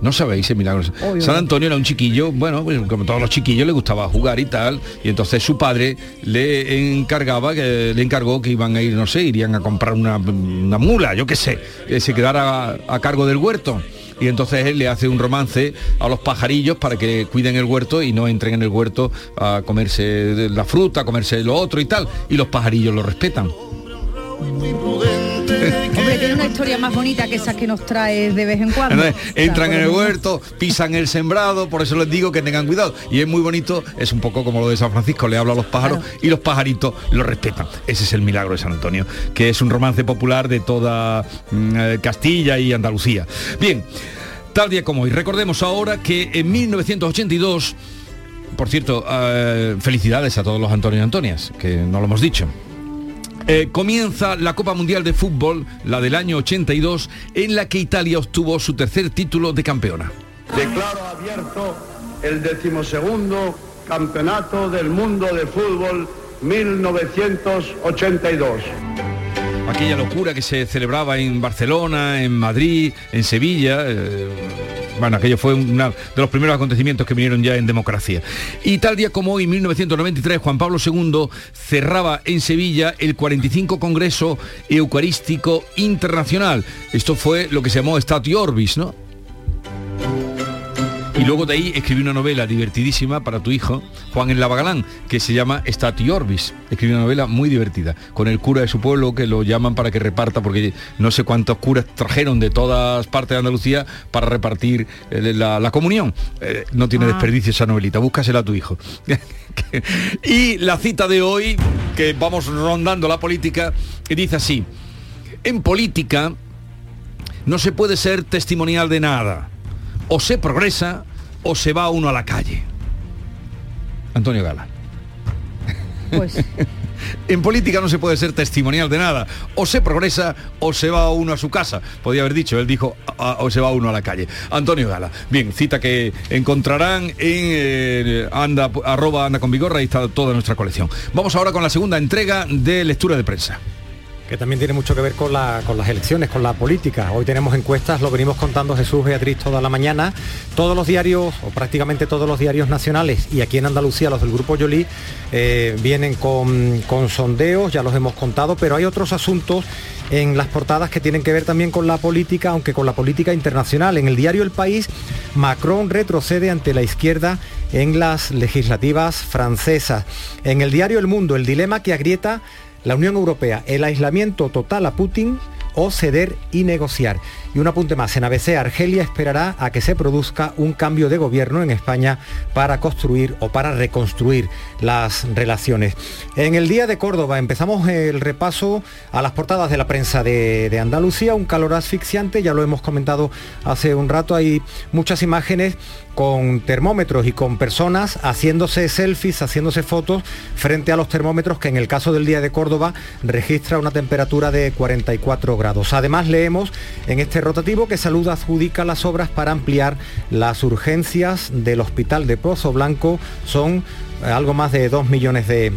No sabéis el milagro. Obvio. San Antonio era un chiquillo, bueno, pues, como todos los chiquillos le gustaba jugar y tal, y entonces su padre le encargaba, que le encargó que iban a ir, no sé, irían a comprar una, una mula, yo qué sé, que se quedara a, a cargo del huerto. Y entonces él le hace un romance a los pajarillos para que cuiden el huerto y no entren en el huerto a comerse la fruta, a comerse lo otro y tal. Y los pajarillos lo respetan. Hombre, tiene una historia más bonita que esa que nos trae de vez en cuando. Entran en el huerto, pisan el sembrado, por eso les digo que tengan cuidado. Y es muy bonito, es un poco como lo de San Francisco, le habla a los pájaros y los pajaritos lo respetan. Ese es el milagro de San Antonio, que es un romance popular de toda mm, eh, Castilla y Andalucía. Bien, tal día como hoy, recordemos ahora que en 1982, por cierto, eh, felicidades a todos los Antonio y Antonias, que no lo hemos dicho. Eh, comienza la Copa Mundial de Fútbol, la del año 82, en la que Italia obtuvo su tercer título de campeona. Declaro abierto el decimosegundo Campeonato del Mundo de Fútbol 1982. Aquella locura que se celebraba en Barcelona, en Madrid, en Sevilla. eh, bueno, aquello fue uno de los primeros acontecimientos que vinieron ya en democracia. Y tal día como hoy, 1993, Juan Pablo II cerraba en Sevilla el 45 Congreso Eucarístico Internacional. Esto fue lo que se llamó Statio Orbis, ¿no? Y luego de ahí escribí una novela divertidísima para tu hijo, Juan en Lavagalán, que se llama Stati Orbis. Escribí una novela muy divertida, con el cura de su pueblo que lo llaman para que reparta, porque no sé cuántos curas trajeron de todas partes de Andalucía para repartir eh, la, la comunión. Eh, no tiene desperdicio esa novelita, búscasela a tu hijo. y la cita de hoy, que vamos rondando la política, que dice así, en política no se puede ser testimonial de nada. O se progresa o se va uno a la calle. Antonio Gala. Pues En política no se puede ser testimonial de nada. O se progresa o se va uno a su casa. Podía haber dicho, él dijo, "A- o se va uno a la calle. Antonio Gala. Bien, cita que encontrarán en eh, anda, arroba anda con vigorra y está toda nuestra colección. Vamos ahora con la segunda entrega de lectura de prensa. Que también tiene mucho que ver con, la- con las elecciones, con la política. Hoy tenemos encuestas, lo venimos contando Jesús Beatriz toda la mañana. Todos los diarios, o prácticamente todos los diarios nacionales, y aquí en Andalucía los del Grupo Yolí, eh, vienen con, con sondeos, ya los hemos contado, pero hay otros asuntos en las portadas que tienen que ver también con la política, aunque con la política internacional. En el diario El País, Macron retrocede ante la izquierda en las legislativas francesas. En el diario El Mundo, el dilema que agrieta la Unión Europea, el aislamiento total a Putin o ceder y negociar. Y un apunte más, en ABC Argelia esperará a que se produzca un cambio de gobierno en España para construir o para reconstruir las relaciones. En el día de Córdoba empezamos el repaso a las portadas de la prensa de, de Andalucía, un calor asfixiante, ya lo hemos comentado hace un rato, hay muchas imágenes con termómetros y con personas haciéndose selfies, haciéndose fotos frente a los termómetros que en el caso del día de Córdoba registra una temperatura de 44 grados. Además leemos en este rotativo que Salud adjudica las obras para ampliar las urgencias del Hospital de Pozo Blanco. Son eh, algo más de 2 millones de,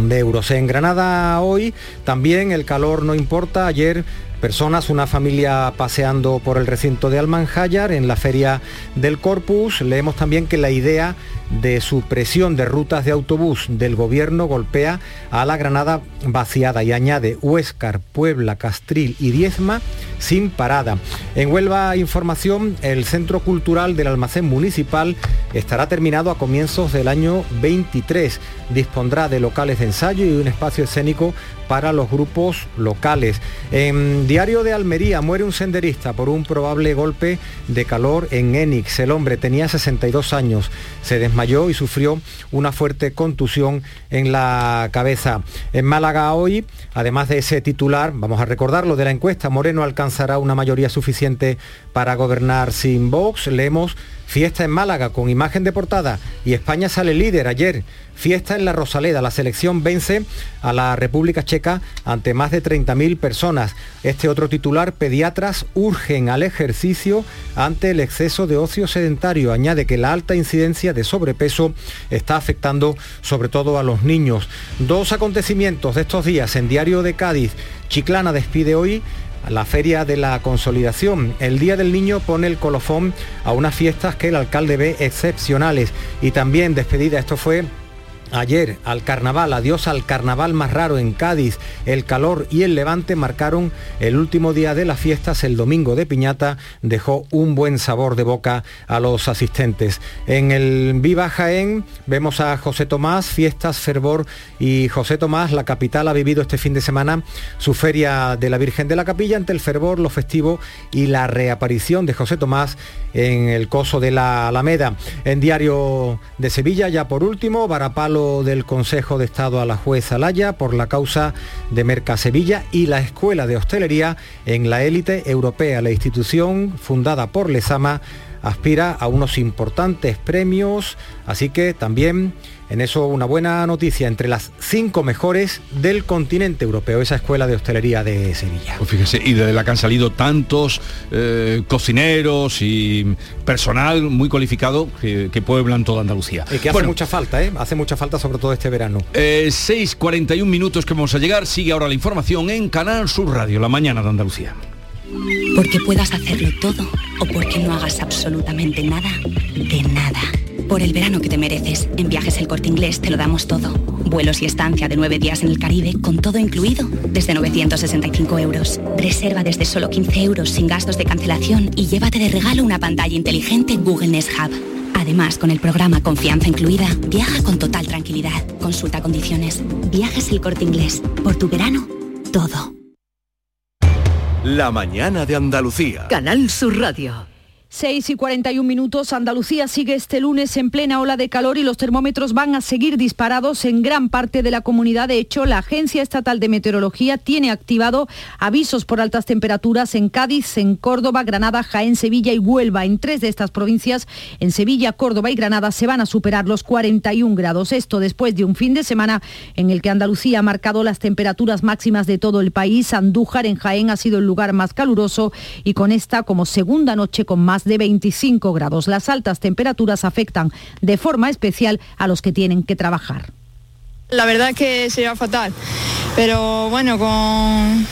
de euros. En Granada hoy también el calor no importa. Ayer personas, una familia paseando por el recinto de Almanjayar en la feria del Corpus. Leemos también que la idea de supresión de rutas de autobús del gobierno golpea a la Granada vaciada y añade Huéscar, Puebla, Castril y Diezma sin parada. En Huelva Información, el Centro Cultural del Almacén Municipal estará terminado a comienzos del año 23. Dispondrá de locales de ensayo y un espacio escénico para los grupos locales. En Diario de Almería muere un senderista por un probable golpe de calor en Enix. El hombre tenía 62 años, se desmayó y sufrió una fuerte contusión en la cabeza. En Málaga hoy, además de ese titular, vamos a recordarlo de la encuesta, Moreno alcanzará una mayoría suficiente para gobernar sin Vox. Leemos Fiesta en Málaga con imagen de portada y España sale líder ayer. Fiesta en la Rosaleda. La selección vence a la República Checa ante más de 30.000 personas. Este otro titular, pediatras urgen al ejercicio ante el exceso de ocio sedentario. Añade que la alta incidencia de sobrepeso está afectando sobre todo a los niños. Dos acontecimientos de estos días en Diario de Cádiz. Chiclana despide hoy la Feria de la Consolidación. El Día del Niño pone el colofón a unas fiestas que el alcalde ve excepcionales y también despedida, esto fue Ayer al carnaval, adiós al carnaval más raro en Cádiz, el calor y el levante marcaron el último día de las fiestas, el domingo de Piñata dejó un buen sabor de boca a los asistentes. En el Viva Jaén vemos a José Tomás, fiestas, fervor y José Tomás, la capital, ha vivido este fin de semana su feria de la Virgen de la Capilla ante el fervor, lo festivo y la reaparición de José Tomás en el coso de la Alameda. En Diario de Sevilla, ya por último, Del Consejo de Estado a la jueza Alaya por la causa de Merca Sevilla y la Escuela de Hostelería en la élite europea. La institución fundada por Lezama aspira a unos importantes premios, así que también en eso una buena noticia entre las cinco mejores del continente europeo, esa escuela de hostelería de Sevilla. Pues fíjese, y de la que han salido tantos eh, cocineros y personal muy cualificado que, pueblan toda Andalucía. Y que hace mucha falta, ¿eh? Hace mucha falta sobre todo este verano. Eh, 6.41 minutos que vamos a llegar, sigue ahora la información en Canal Sur Radio, la mañana de Andalucía. Porque puedas hacerlo todo o porque no hagas absolutamente nada, de nada. Por el verano que te mereces, en Viajes El Corte Inglés te lo damos todo. Vuelos y estancia de nueve días en el Caribe con todo incluido desde 965 euros. Reserva desde solo 15 euros sin gastos de cancelación y llévate de regalo una pantalla inteligente Google Nest Hub. Además, con el programa Confianza Incluida, viaja con total tranquilidad. Consulta condiciones. Viajes El Corte Inglés. Por tu verano, todo. La mañana de Andalucía. Canal Sur Radio. 6 y 41 minutos, Andalucía sigue este lunes en plena ola de calor y los termómetros van a seguir disparados en gran parte de la comunidad. De hecho, la Agencia Estatal de Meteorología tiene activado avisos por altas temperaturas en Cádiz, en Córdoba, Granada, Jaén, Sevilla y Huelva. En tres de estas provincias, en Sevilla, Córdoba y Granada, se van a superar los 41 grados. Esto después de un fin de semana en el que Andalucía ha marcado las temperaturas máximas de todo el país. Andújar en Jaén ha sido el lugar más caluroso y con esta como segunda noche con más de 25 grados. Las altas temperaturas afectan de forma especial a los que tienen que trabajar. La verdad es que sería fatal, pero bueno, con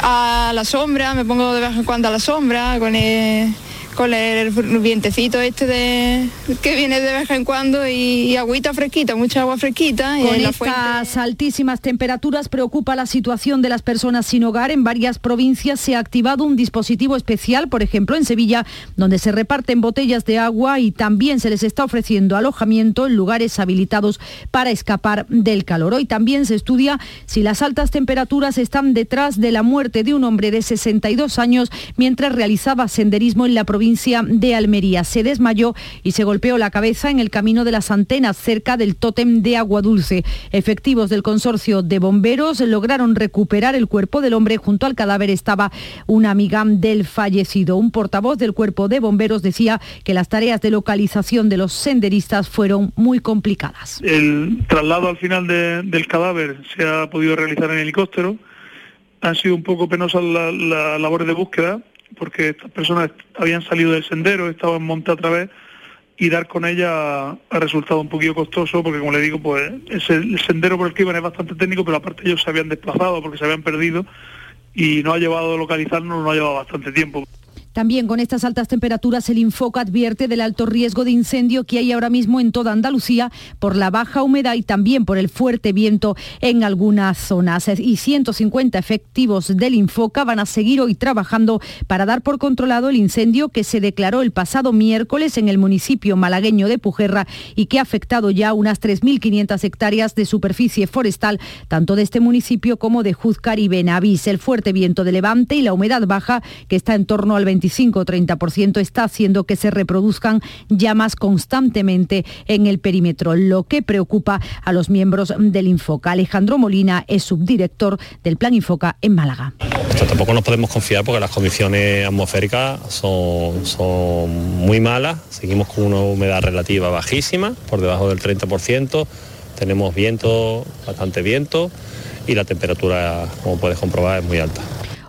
a la sombra, me pongo de vez en cuando a la sombra, con el con el vientecito este de que viene de vez en cuando y, agüita fresquita, mucha agua fresquita. Con estas altísimas temperaturas preocupa la situación de las personas sin hogar. En varias provincias se ha activado un dispositivo especial, por ejemplo en Sevilla, donde se reparten botellas de agua y también se les está ofreciendo alojamiento en lugares habilitados para escapar del calor. Hoy también se estudia si las altas temperaturas están detrás de la muerte de un hombre de 62 años mientras realizaba senderismo en la provincia de Almería. Se desmayó y se golpeó la cabeza en el camino de las antenas cerca del tótem de agua dulce. Efectivos del consorcio de bomberos lograron recuperar el cuerpo del hombre. Junto al cadáver estaba una amiga del fallecido. Un portavoz del cuerpo de bomberos decía que las tareas de localización de los senderistas fueron muy complicadas. El traslado al final del cadáver se ha podido realizar en helicóptero. Han sido un poco penosas las la labores de búsqueda porque estas personas habían salido del sendero, estaban montadas otra vez y dar con ella ha resultado un poquito costoso porque como le digo, pues el sendero por el que iban es bastante técnico, pero aparte ellos se habían desplazado porque se habían perdido y no ha llevado a localizarnos, no ha llevado bastante tiempo. También con estas altas temperaturas el Infoca advierte del alto riesgo de incendio que hay ahora mismo en toda Andalucía por la baja humedad y también por el fuerte viento en algunas zonas. Y 150 efectivos del Infoca van a seguir hoy trabajando para dar por controlado el incendio que se declaró el pasado miércoles en el municipio malagueño de Pujerra y que ha afectado ya unas 3.500 hectáreas de superficie forestal, tanto de este municipio como de Juzcar y Benavís. El fuerte viento de levante y la humedad baja, que está en torno al 20 25-30% está haciendo que se reproduzcan llamas constantemente en el perímetro, lo que preocupa a los miembros del Infoca. Alejandro Molina es subdirector del Plan Infoca en Málaga. Tampoco nos podemos confiar porque las condiciones atmosféricas son, son muy malas, seguimos con una humedad relativa bajísima, por debajo del 30%, tenemos viento, bastante viento y la temperatura, como puedes comprobar, es muy alta.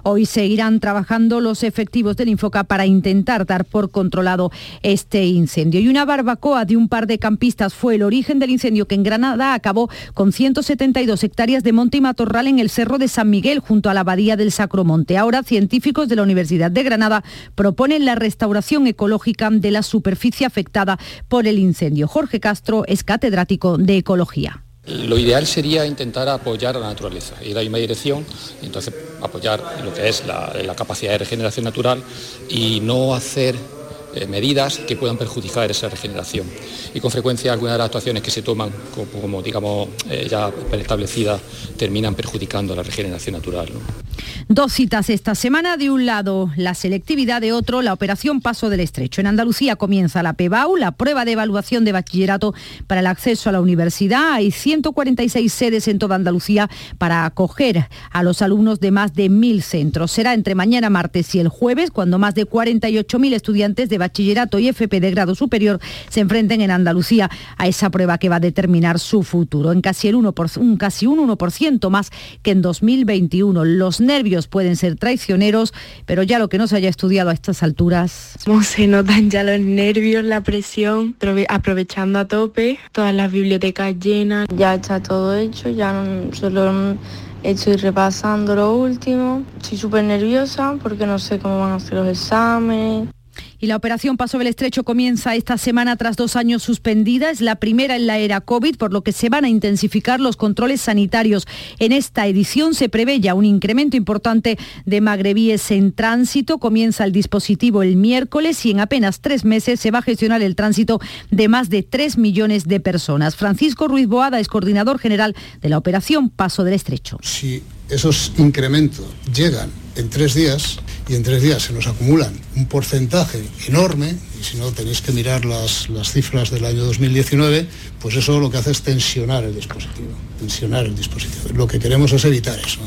Hoy seguirán trabajando los efectivos del Infoca para intentar dar por controlado este incendio. Y una barbacoa de un par de campistas fue el origen del incendio que en Granada acabó con 172 hectáreas de monte y matorral en el Cerro de San Miguel junto a la Abadía del Sacromonte. Ahora científicos de la Universidad de Granada proponen la restauración ecológica de la superficie afectada por el incendio. Jorge Castro es catedrático de Ecología. Lo ideal sería intentar apoyar a la naturaleza, ir a misma dirección, entonces apoyar lo que es la, capacidad de regeneración natural y no hacer eh, medidas que puedan perjudicar esa regeneración. Y con frecuencia algunas de las actuaciones que se toman, como, digamos eh, ya establecidas, terminan perjudicando la regeneración natural. Dos citas esta semana, de un lado la selectividad, de otro la operación Paso del Estrecho. En Andalucía comienza la PEBAU, la prueba de evaluación de bachillerato para el acceso a la universidad. Hay 146 sedes en toda Andalucía para acoger a los alumnos de más de mil centros. Será entre mañana martes y el jueves cuando más de 48.000 estudiantes de bachillerato y FP de grado superior se enfrenten en Andalucía a esa prueba que va a determinar su futuro. En casi, el 1 un, casi un 1% más que en 2021. Los nervios pueden ser traicioneros, pero ya lo que no se haya estudiado a estas alturas. ¿Cómo se notan ya los nervios, la presión? Aprovechando a tope, todas las bibliotecas llenas. Ya está todo hecho, ya solo estoy repasando lo último. Estoy súper nerviosa porque no sé cómo van a ser los exámenes. Y la operación Paso del Estrecho comienza esta semana tras dos años suspendida. Es la primera en la era COVID, por lo que se van a intensificar los controles sanitarios. En esta edición se prevé ya un incremento importante de magrebíes en tránsito. Comienza el dispositivo el miércoles y en apenas tres meses se va a gestionar el tránsito de más de tres millones de personas. Francisco Ruiz Boada es coordinador general de la operación Paso del Estrecho. Si esos incrementos llegan en tres días y en tres días se nos acumulan un porcentaje enorme, y si no tenéis que mirar las, las cifras del año 2019, pues eso lo que hace es tensionar el dispositivo, tensionar el dispositivo. Lo que queremos es evitar eso,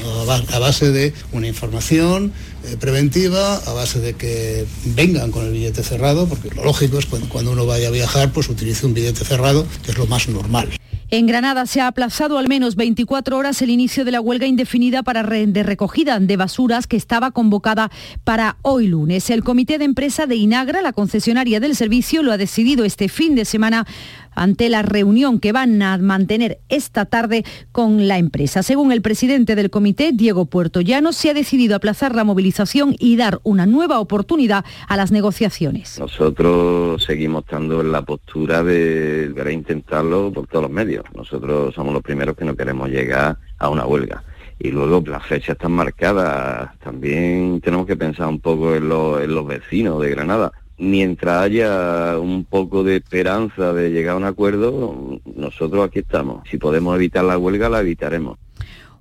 a base de una información eh, preventiva, a base de que vengan con el billete cerrado, porque lo lógico es cuando uno vaya a viajar, pues utilice un billete cerrado, que es lo más normal. En Granada se ha aplazado al menos 24 horas el inicio de la huelga indefinida para de recogida de basuras que estaba convocada para hoy lunes. El comité de empresa de Inagra, la concesionaria del servicio, lo ha decidido este fin de semana ante la reunión que van a mantener esta tarde con la empresa. Según el presidente del comité, Diego Puertollano, se ha decidido aplazar la movilización y dar una nueva oportunidad a las negociaciones. Nosotros seguimos estando en la postura de, intentarlo por todos los medios. Nosotros somos los primeros que no queremos llegar a una huelga y luego las fechas están marcadas. También tenemos que pensar un poco en los vecinos de Granada mientras haya un poco de esperanza de llegar a un acuerdo, nosotros aquí estamos. Si podemos evitar la huelga, la evitaremos.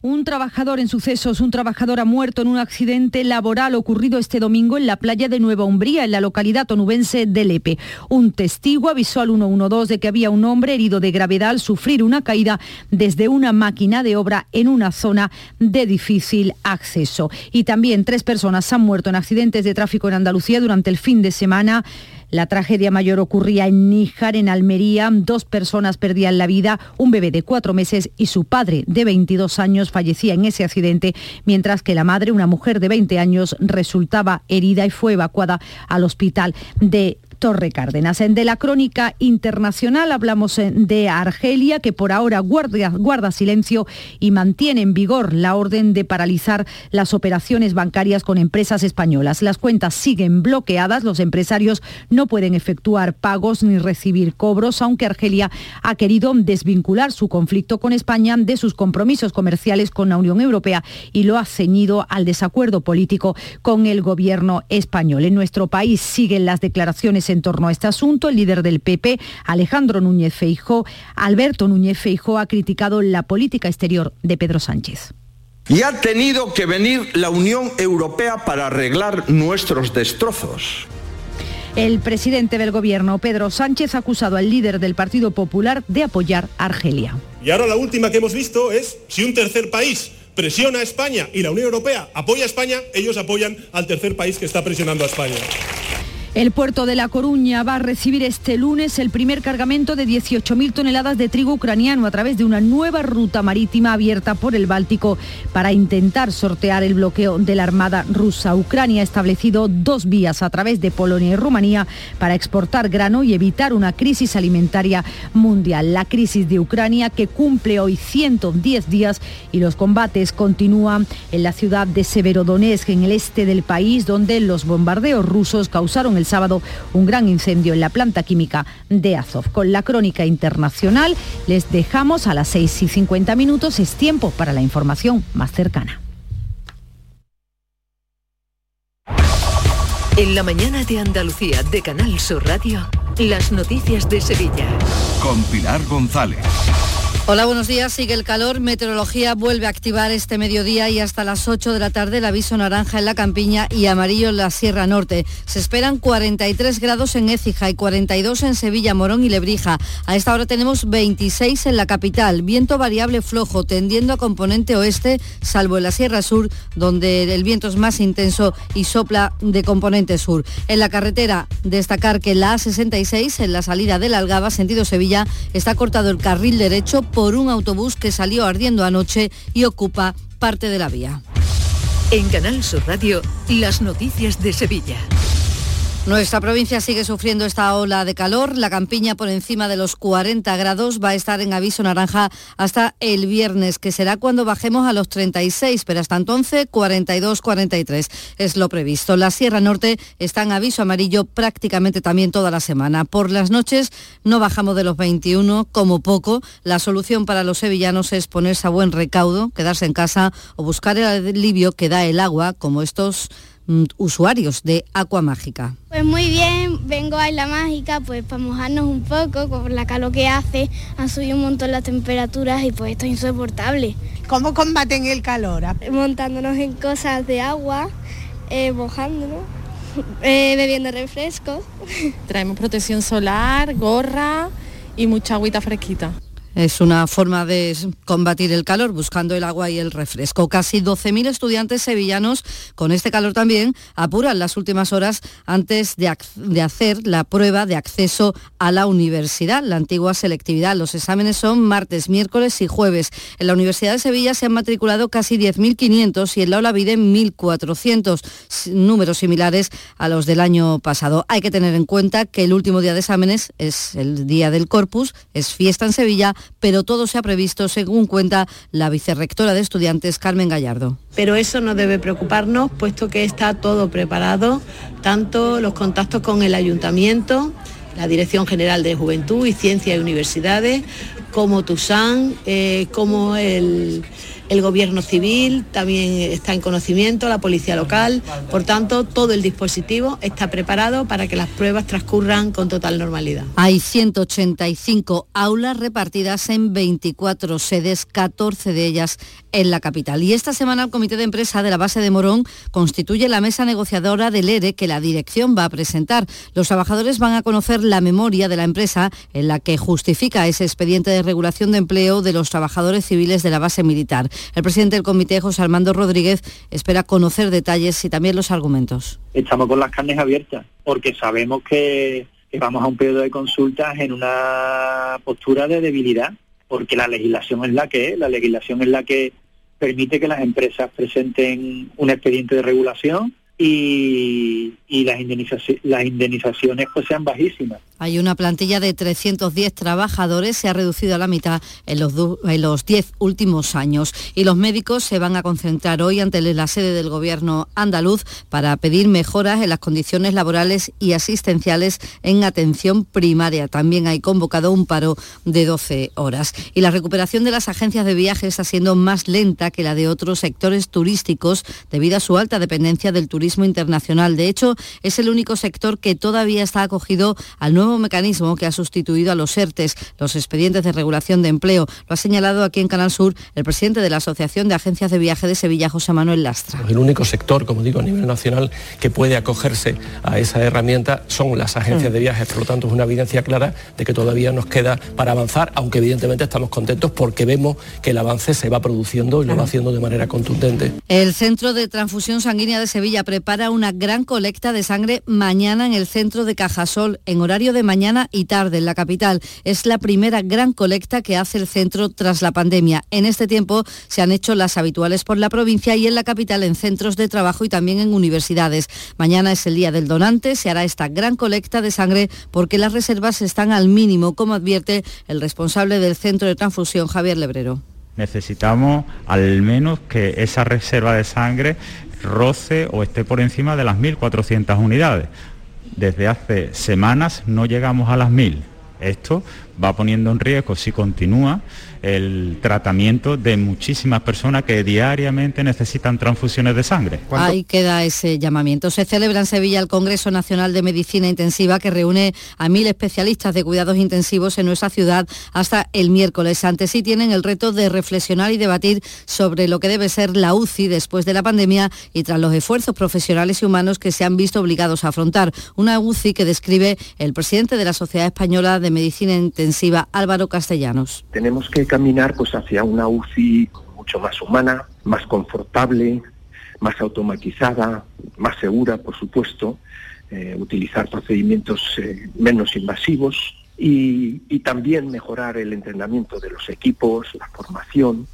Un trabajador en sucesos, un trabajador ha muerto en un accidente laboral ocurrido este domingo en la playa de Nueva Umbría, en la localidad onubense de Lepe. Un testigo avisó al 112 de que había un hombre herido de gravedad al sufrir una caída desde una máquina de obra en una zona de difícil acceso. Y también tres personas han muerto en accidentes de tráfico en Andalucía durante el fin de semana. La tragedia mayor ocurría en Níjar, en Almería. Dos personas perdían la vida, un bebé de cuatro meses y su padre de 22 años fallecía en ese accidente, mientras que la madre, una mujer de 20 años, resultaba herida y fue evacuada al hospital de Torre Cárdenas. De la crónica internacional hablamos eh, de Argelia, que por ahora guarda silencio y mantiene en vigor la orden de paralizar las operaciones bancarias con empresas españolas. Las cuentas siguen bloqueadas, los empresarios no pueden efectuar pagos ni recibir cobros, aunque Argelia ha querido desvincular su conflicto con España de sus compromisos comerciales con la Unión Europea y lo ha ceñido al desacuerdo político con el gobierno español. En nuestro país siguen las declaraciones en torno a este asunto. El líder del PP, Alejandro Núñez Feijó, Alberto Núñez Feijó, ha criticado la política exterior de Pedro Sánchez. Y ha tenido que venir la Unión Europea para arreglar nuestros destrozos. El presidente del gobierno, Pedro Sánchez, ha acusado al líder del Partido Popular de apoyar a Argelia. Y ahora la última que hemos visto es si un tercer país presiona a España y la Unión Europea apoya a España, ellos apoyan al tercer país que está presionando a España. El puerto de La Coruña va a recibir este lunes el primer cargamento de 18.000 toneladas de trigo ucraniano a través de una nueva ruta marítima abierta por el Báltico para intentar sortear el bloqueo de la Armada rusa. Ucrania ha establecido dos vías a través de Polonia y Rumanía para exportar grano y evitar una crisis alimentaria mundial. La crisis de Ucrania que cumple hoy 110 días y los combates continúan en la ciudad de Severodonetsk, en el este del país, donde los bombardeos rusos causaron el sábado un gran incendio en la planta química de Azov. Con la crónica internacional les dejamos a las 6 y 50 minutos. Es tiempo para la información más cercana. En la mañana de Andalucía de Canal Sur Radio, las noticias de Sevilla. Con Pilar González. Hola, buenos días. Sigue el calor. Meteorología vuelve a activar este mediodía y hasta las 8 de la tarde el aviso naranja en la campiña y amarillo en la Sierra Norte. Se esperan 43 grados en Écija y 42 en Sevilla, Morón y Lebrija. A esta hora tenemos 26 en la capital. Viento variable flojo tendiendo a componente oeste, salvo en la Sierra Sur, donde el viento es más intenso y sopla de componente sur. En la carretera, destacar que la A66, en la salida de la Algaba, sentido Sevilla, está cortado el carril derecho por un autobús que salió ardiendo anoche y ocupa parte de la vía. En Canal Sur Radio, las noticias de Sevilla. Nuestra provincia sigue sufriendo esta ola de calor. La campiña por encima de los 40 grados va a estar en aviso naranja hasta el viernes, que será cuando bajemos a los 36, pero hasta entonces 42-43 es lo previsto. La Sierra Norte está en aviso amarillo prácticamente también toda la semana. Por las noches no bajamos de los 21, como poco. La solución para los sevillanos es ponerse a buen recaudo, quedarse en casa o buscar el alivio que da el agua, como estos usuarios de Agua Mágica. Pues muy bien, vengo a Isla Mágica pues para mojarnos un poco, con la calor que hace, han subido un montón las temperaturas y pues esto es insoportable. ¿Cómo combaten el calor? Montándonos en cosas de agua, eh, mojándonos, eh, bebiendo refrescos. Traemos protección solar, gorra y mucha agüita fresquita. Es una forma de combatir el calor, buscando el agua y el refresco. Casi 12.000 estudiantes sevillanos, con este calor también, apuran las últimas horas antes de, de hacer la prueba de acceso a la universidad, la antigua selectividad. Los exámenes son martes, miércoles y jueves. En la Universidad de Sevilla se han matriculado casi 10.500 y en la Olavide 1.400, s- números similares a los del año pasado. Hay que tener en cuenta que el último día de exámenes es el día del Corpus, es fiesta en Sevilla, pero todo se ha previsto según cuenta la vicerrectora de estudiantes Carmen Gallardo. Pero eso no debe preocuparnos, puesto que está todo preparado, tanto los contactos con el ayuntamiento, la Dirección General de Juventud y Ciencia y Universidades, como TUSAN, eh, como el, el Gobierno Civil, también está en conocimiento, la Policía Local. Por tanto, todo el dispositivo está preparado para que las pruebas transcurran con total normalidad. Hay 185 aulas repartidas en 24 sedes, 14 de ellas en la capital. Y esta semana el Comité de Empresa de la base de Morón constituye la mesa negociadora del ERE que la dirección va a presentar. Los trabajadores van a conocer la memoria de la empresa en la que justifica ese expediente de regulación de empleo de los trabajadores civiles de la base militar. El presidente del comité, José Armando Rodríguez, espera conocer detalles y también los argumentos. estamos con las carnes abiertas, porque sabemos que, vamos a un periodo de consultas en una postura de debilidad, porque la legislación es la que es, la legislación es la que permite que las empresas presenten un expediente de regulación y, las, indemnizaciones, las indemnizaciones pues sean bajísimas. Hay una plantilla de 310 trabajadores, se ha reducido a la mitad en los, en los 10 últimos años. Y los médicos se van a concentrar hoy ante la sede del gobierno andaluz para pedir mejoras en las condiciones laborales y asistenciales en atención primaria. También hay convocado un paro de 12 horas. Y la recuperación de las agencias de viajes está siendo más lenta que la de otros sectores turísticos debido a su alta dependencia del turismo internacional. De hecho, es el único sector que todavía está acogido al nuevo mecanismo que ha sustituido a los ERTES, los expedientes de regulación de empleo. Lo ha señalado aquí en Canal Sur el presidente de la Asociación de Agencias de Viaje de Sevilla, José Manuel Lastra. El único sector, como digo, a nivel nacional que puede acogerse a esa herramienta son las agencias de viajes. Por lo tanto, es una evidencia clara de que todavía nos queda para avanzar, aunque evidentemente estamos contentos porque vemos que el avance se va produciendo y lo va haciendo de manera contundente. El Centro de Transfusión Sanguínea de Sevilla prepara una gran colecta de sangre mañana en el centro de Cajasol, en horario de mañana y tarde en la capital. Es la primera gran colecta que hace el centro tras la pandemia. En este tiempo se han hecho las habituales por la provincia y en la capital en centros de trabajo y también en universidades. Mañana es el día del donante, se hará esta gran colecta de sangre porque las reservas están al mínimo, como advierte el responsable del centro de transfusión, Javier Lebrero. Necesitamos al menos que esa reserva de sangre roce o esté por encima de las 1.400 unidades desde hace semanas no llegamos a las mil. Esto va poniendo en riesgo, si continúa, el tratamiento de muchísimas personas que diariamente necesitan transfusiones de sangre. Ahí queda ese llamamiento. Se celebra en Sevilla el Congreso Nacional de Medicina Intensiva que reúne a mil especialistas de cuidados intensivos en nuestra ciudad hasta el miércoles. Ante sí tienen el reto de reflexionar y debatir sobre lo que debe ser la UCI después de la pandemia y tras los esfuerzos profesionales y humanos que se han visto obligados a afrontar. Una UCI que describe el presidente de la Sociedad Española de Medicina Intensiva, Álvaro Castellanos. Tenemos que caminar pues hacia una UCI mucho más humana, más confortable, más automatizada, más segura, por supuesto, eh, utilizar procedimientos eh, menos invasivos y, y también mejorar el entrenamiento de los equipos, la formación,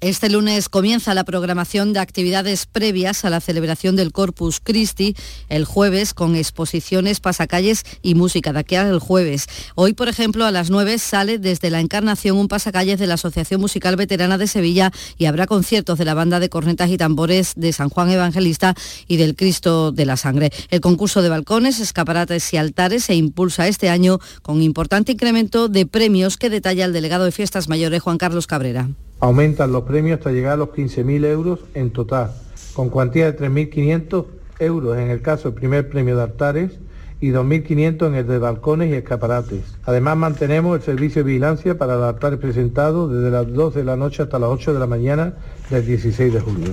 este lunes comienza la programación de actividades previas a la celebración del Corpus Christi el jueves con exposiciones, pasacalles y música de aquí al jueves. Hoy, por ejemplo, a las 9 sale desde la Encarnación un pasacalles de la Asociación Musical Veterana de Sevilla y habrá conciertos de la banda de cornetas y tambores de San Juan Evangelista y del Cristo de la Sangre. El concurso de balcones, escaparates y altares se impulsa este año con importante incremento de premios que detalla el delegado de Fiestas Mayores Juan Carlos Cabrera. Aumentan los premios hasta llegar a los 15.000 euros en total, con cuantía de 3.500 euros en el caso del primer premio de altares y 2.500 en el de balcones y escaparates. Además mantenemos el servicio de vigilancia para los altares presentados desde las 2 de la noche hasta las 8 de la mañana del 16 de julio.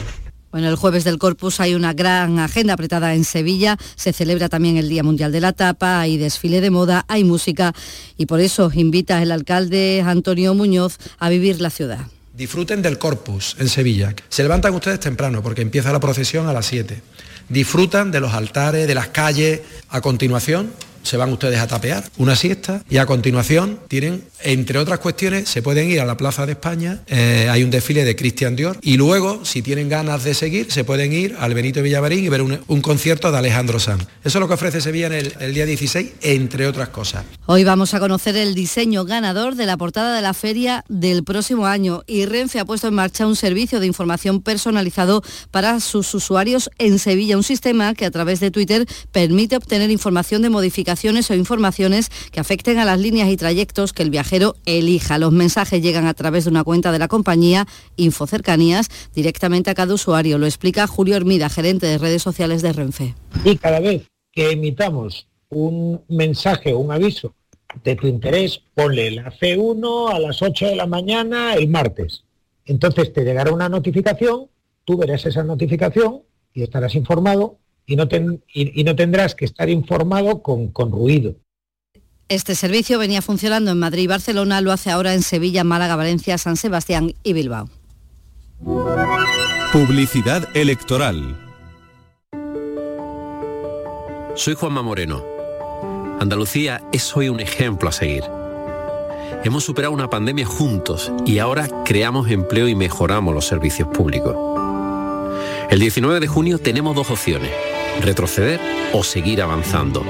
Bueno, el jueves del Corpus hay una gran agenda apretada en Sevilla, se celebra también el Día Mundial de la Tapa, hay desfile de moda, hay música y por eso invita el alcalde Antonio Muñoz a vivir la ciudad. Disfruten del Corpus en Sevilla. Se levantan ustedes temprano porque empieza la procesión a las 7. Disfrutan de los altares, de las calles. A continuación, se van ustedes a tapear una siesta y a continuación tienen, entre otras cuestiones, se pueden ir a la Plaza de España, eh, hay un desfile de Christian Dior y luego, si tienen ganas de seguir, se pueden ir al Benito Villamarín y ver un, concierto de Alejandro Sanz. Eso es lo que ofrece Sevilla en el, el día 16, entre otras cosas. Hoy vamos a conocer el diseño ganador de la portada de la feria del próximo año y Renfe ha puesto en marcha un servicio de información personalizado para sus usuarios en Sevilla, un sistema que a través de Twitter permite obtener información de modificación o informaciones que afecten a las líneas y trayectos que el viajero elija. Los mensajes llegan a través de una cuenta de la compañía Infocercanías directamente a cada usuario. Lo explica Julio Hermida, gerente de redes sociales de Renfe. Y cada vez que emitamos un mensaje o un aviso de tu interés, ponle la C1 a las 8 de la mañana el martes. Entonces te llegará una notificación, tú verás esa notificación y estarás informado y no, y, no tendrás que estar informado con, con ruido. Este servicio venía funcionando en Madrid y Barcelona, lo hace ahora en Sevilla, Málaga, Valencia, San Sebastián y Bilbao. Publicidad electoral. Soy Juanma Moreno. Andalucía es hoy un ejemplo a seguir. Hemos superado una pandemia juntos y ahora creamos empleo y mejoramos los servicios públicos. El 19 de junio tenemos dos opciones retroceder o seguir avanzando.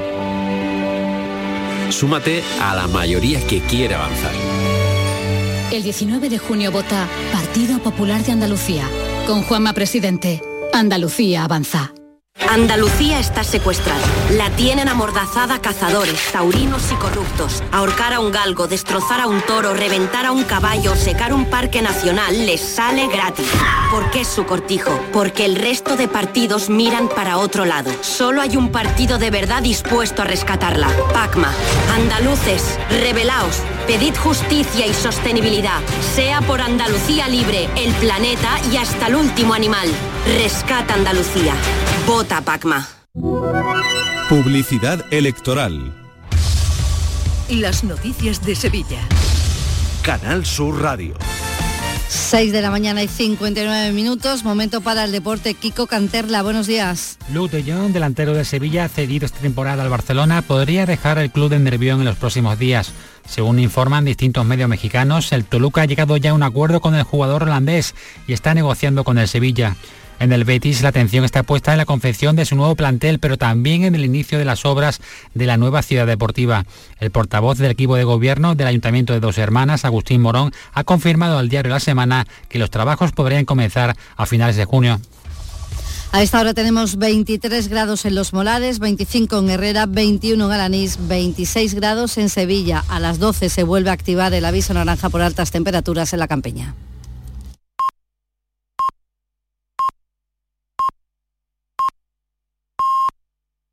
Súmate a la mayoría que quiere avanzar. El 19 de junio vota Partido Popular de Andalucía. Con Juanma Presidente, Andalucía avanza. Andalucía está secuestrada. La tienen amordazada cazadores, taurinos y corruptos. Ahorcar a un galgo, destrozar a un toro, reventar a un caballo, secar un parque nacional les sale gratis. ¿Por qué su cortijo? Porque el resto de partidos miran para otro lado. Solo hay un partido de verdad dispuesto a rescatarla. Pacma. Andaluces, rebelaos. Pedid justicia y sostenibilidad. Sea por Andalucía libre, el planeta y hasta el último animal. Rescata Andalucía. Vota Pacma. Publicidad electoral. Las noticias de Sevilla. Canal Sur Radio. 6 de la mañana y 59 minutos, momento para el deporte. Kiko Canterla, buenos días. Jong, delantero de Sevilla, cedido esta temporada al Barcelona, podría dejar el club de Nervión en los próximos días. Según informan distintos medios mexicanos, el Toluca ha llegado ya a un acuerdo con el jugador holandés y está negociando con el Sevilla. En el Betis la atención está puesta en la confección de su nuevo plantel, pero también en el inicio de las obras de la nueva ciudad deportiva. El portavoz del equipo de gobierno del Ayuntamiento de Dos Hermanas, Agustín Morón, ha confirmado al diario La Semana que los trabajos podrían comenzar a finales de junio. A esta hora tenemos 23 grados en Los Molares, 25 en Herrera, 21 en Alanís, 26 grados en Sevilla. A las 12 se vuelve a activar el aviso naranja por altas temperaturas en la campiña.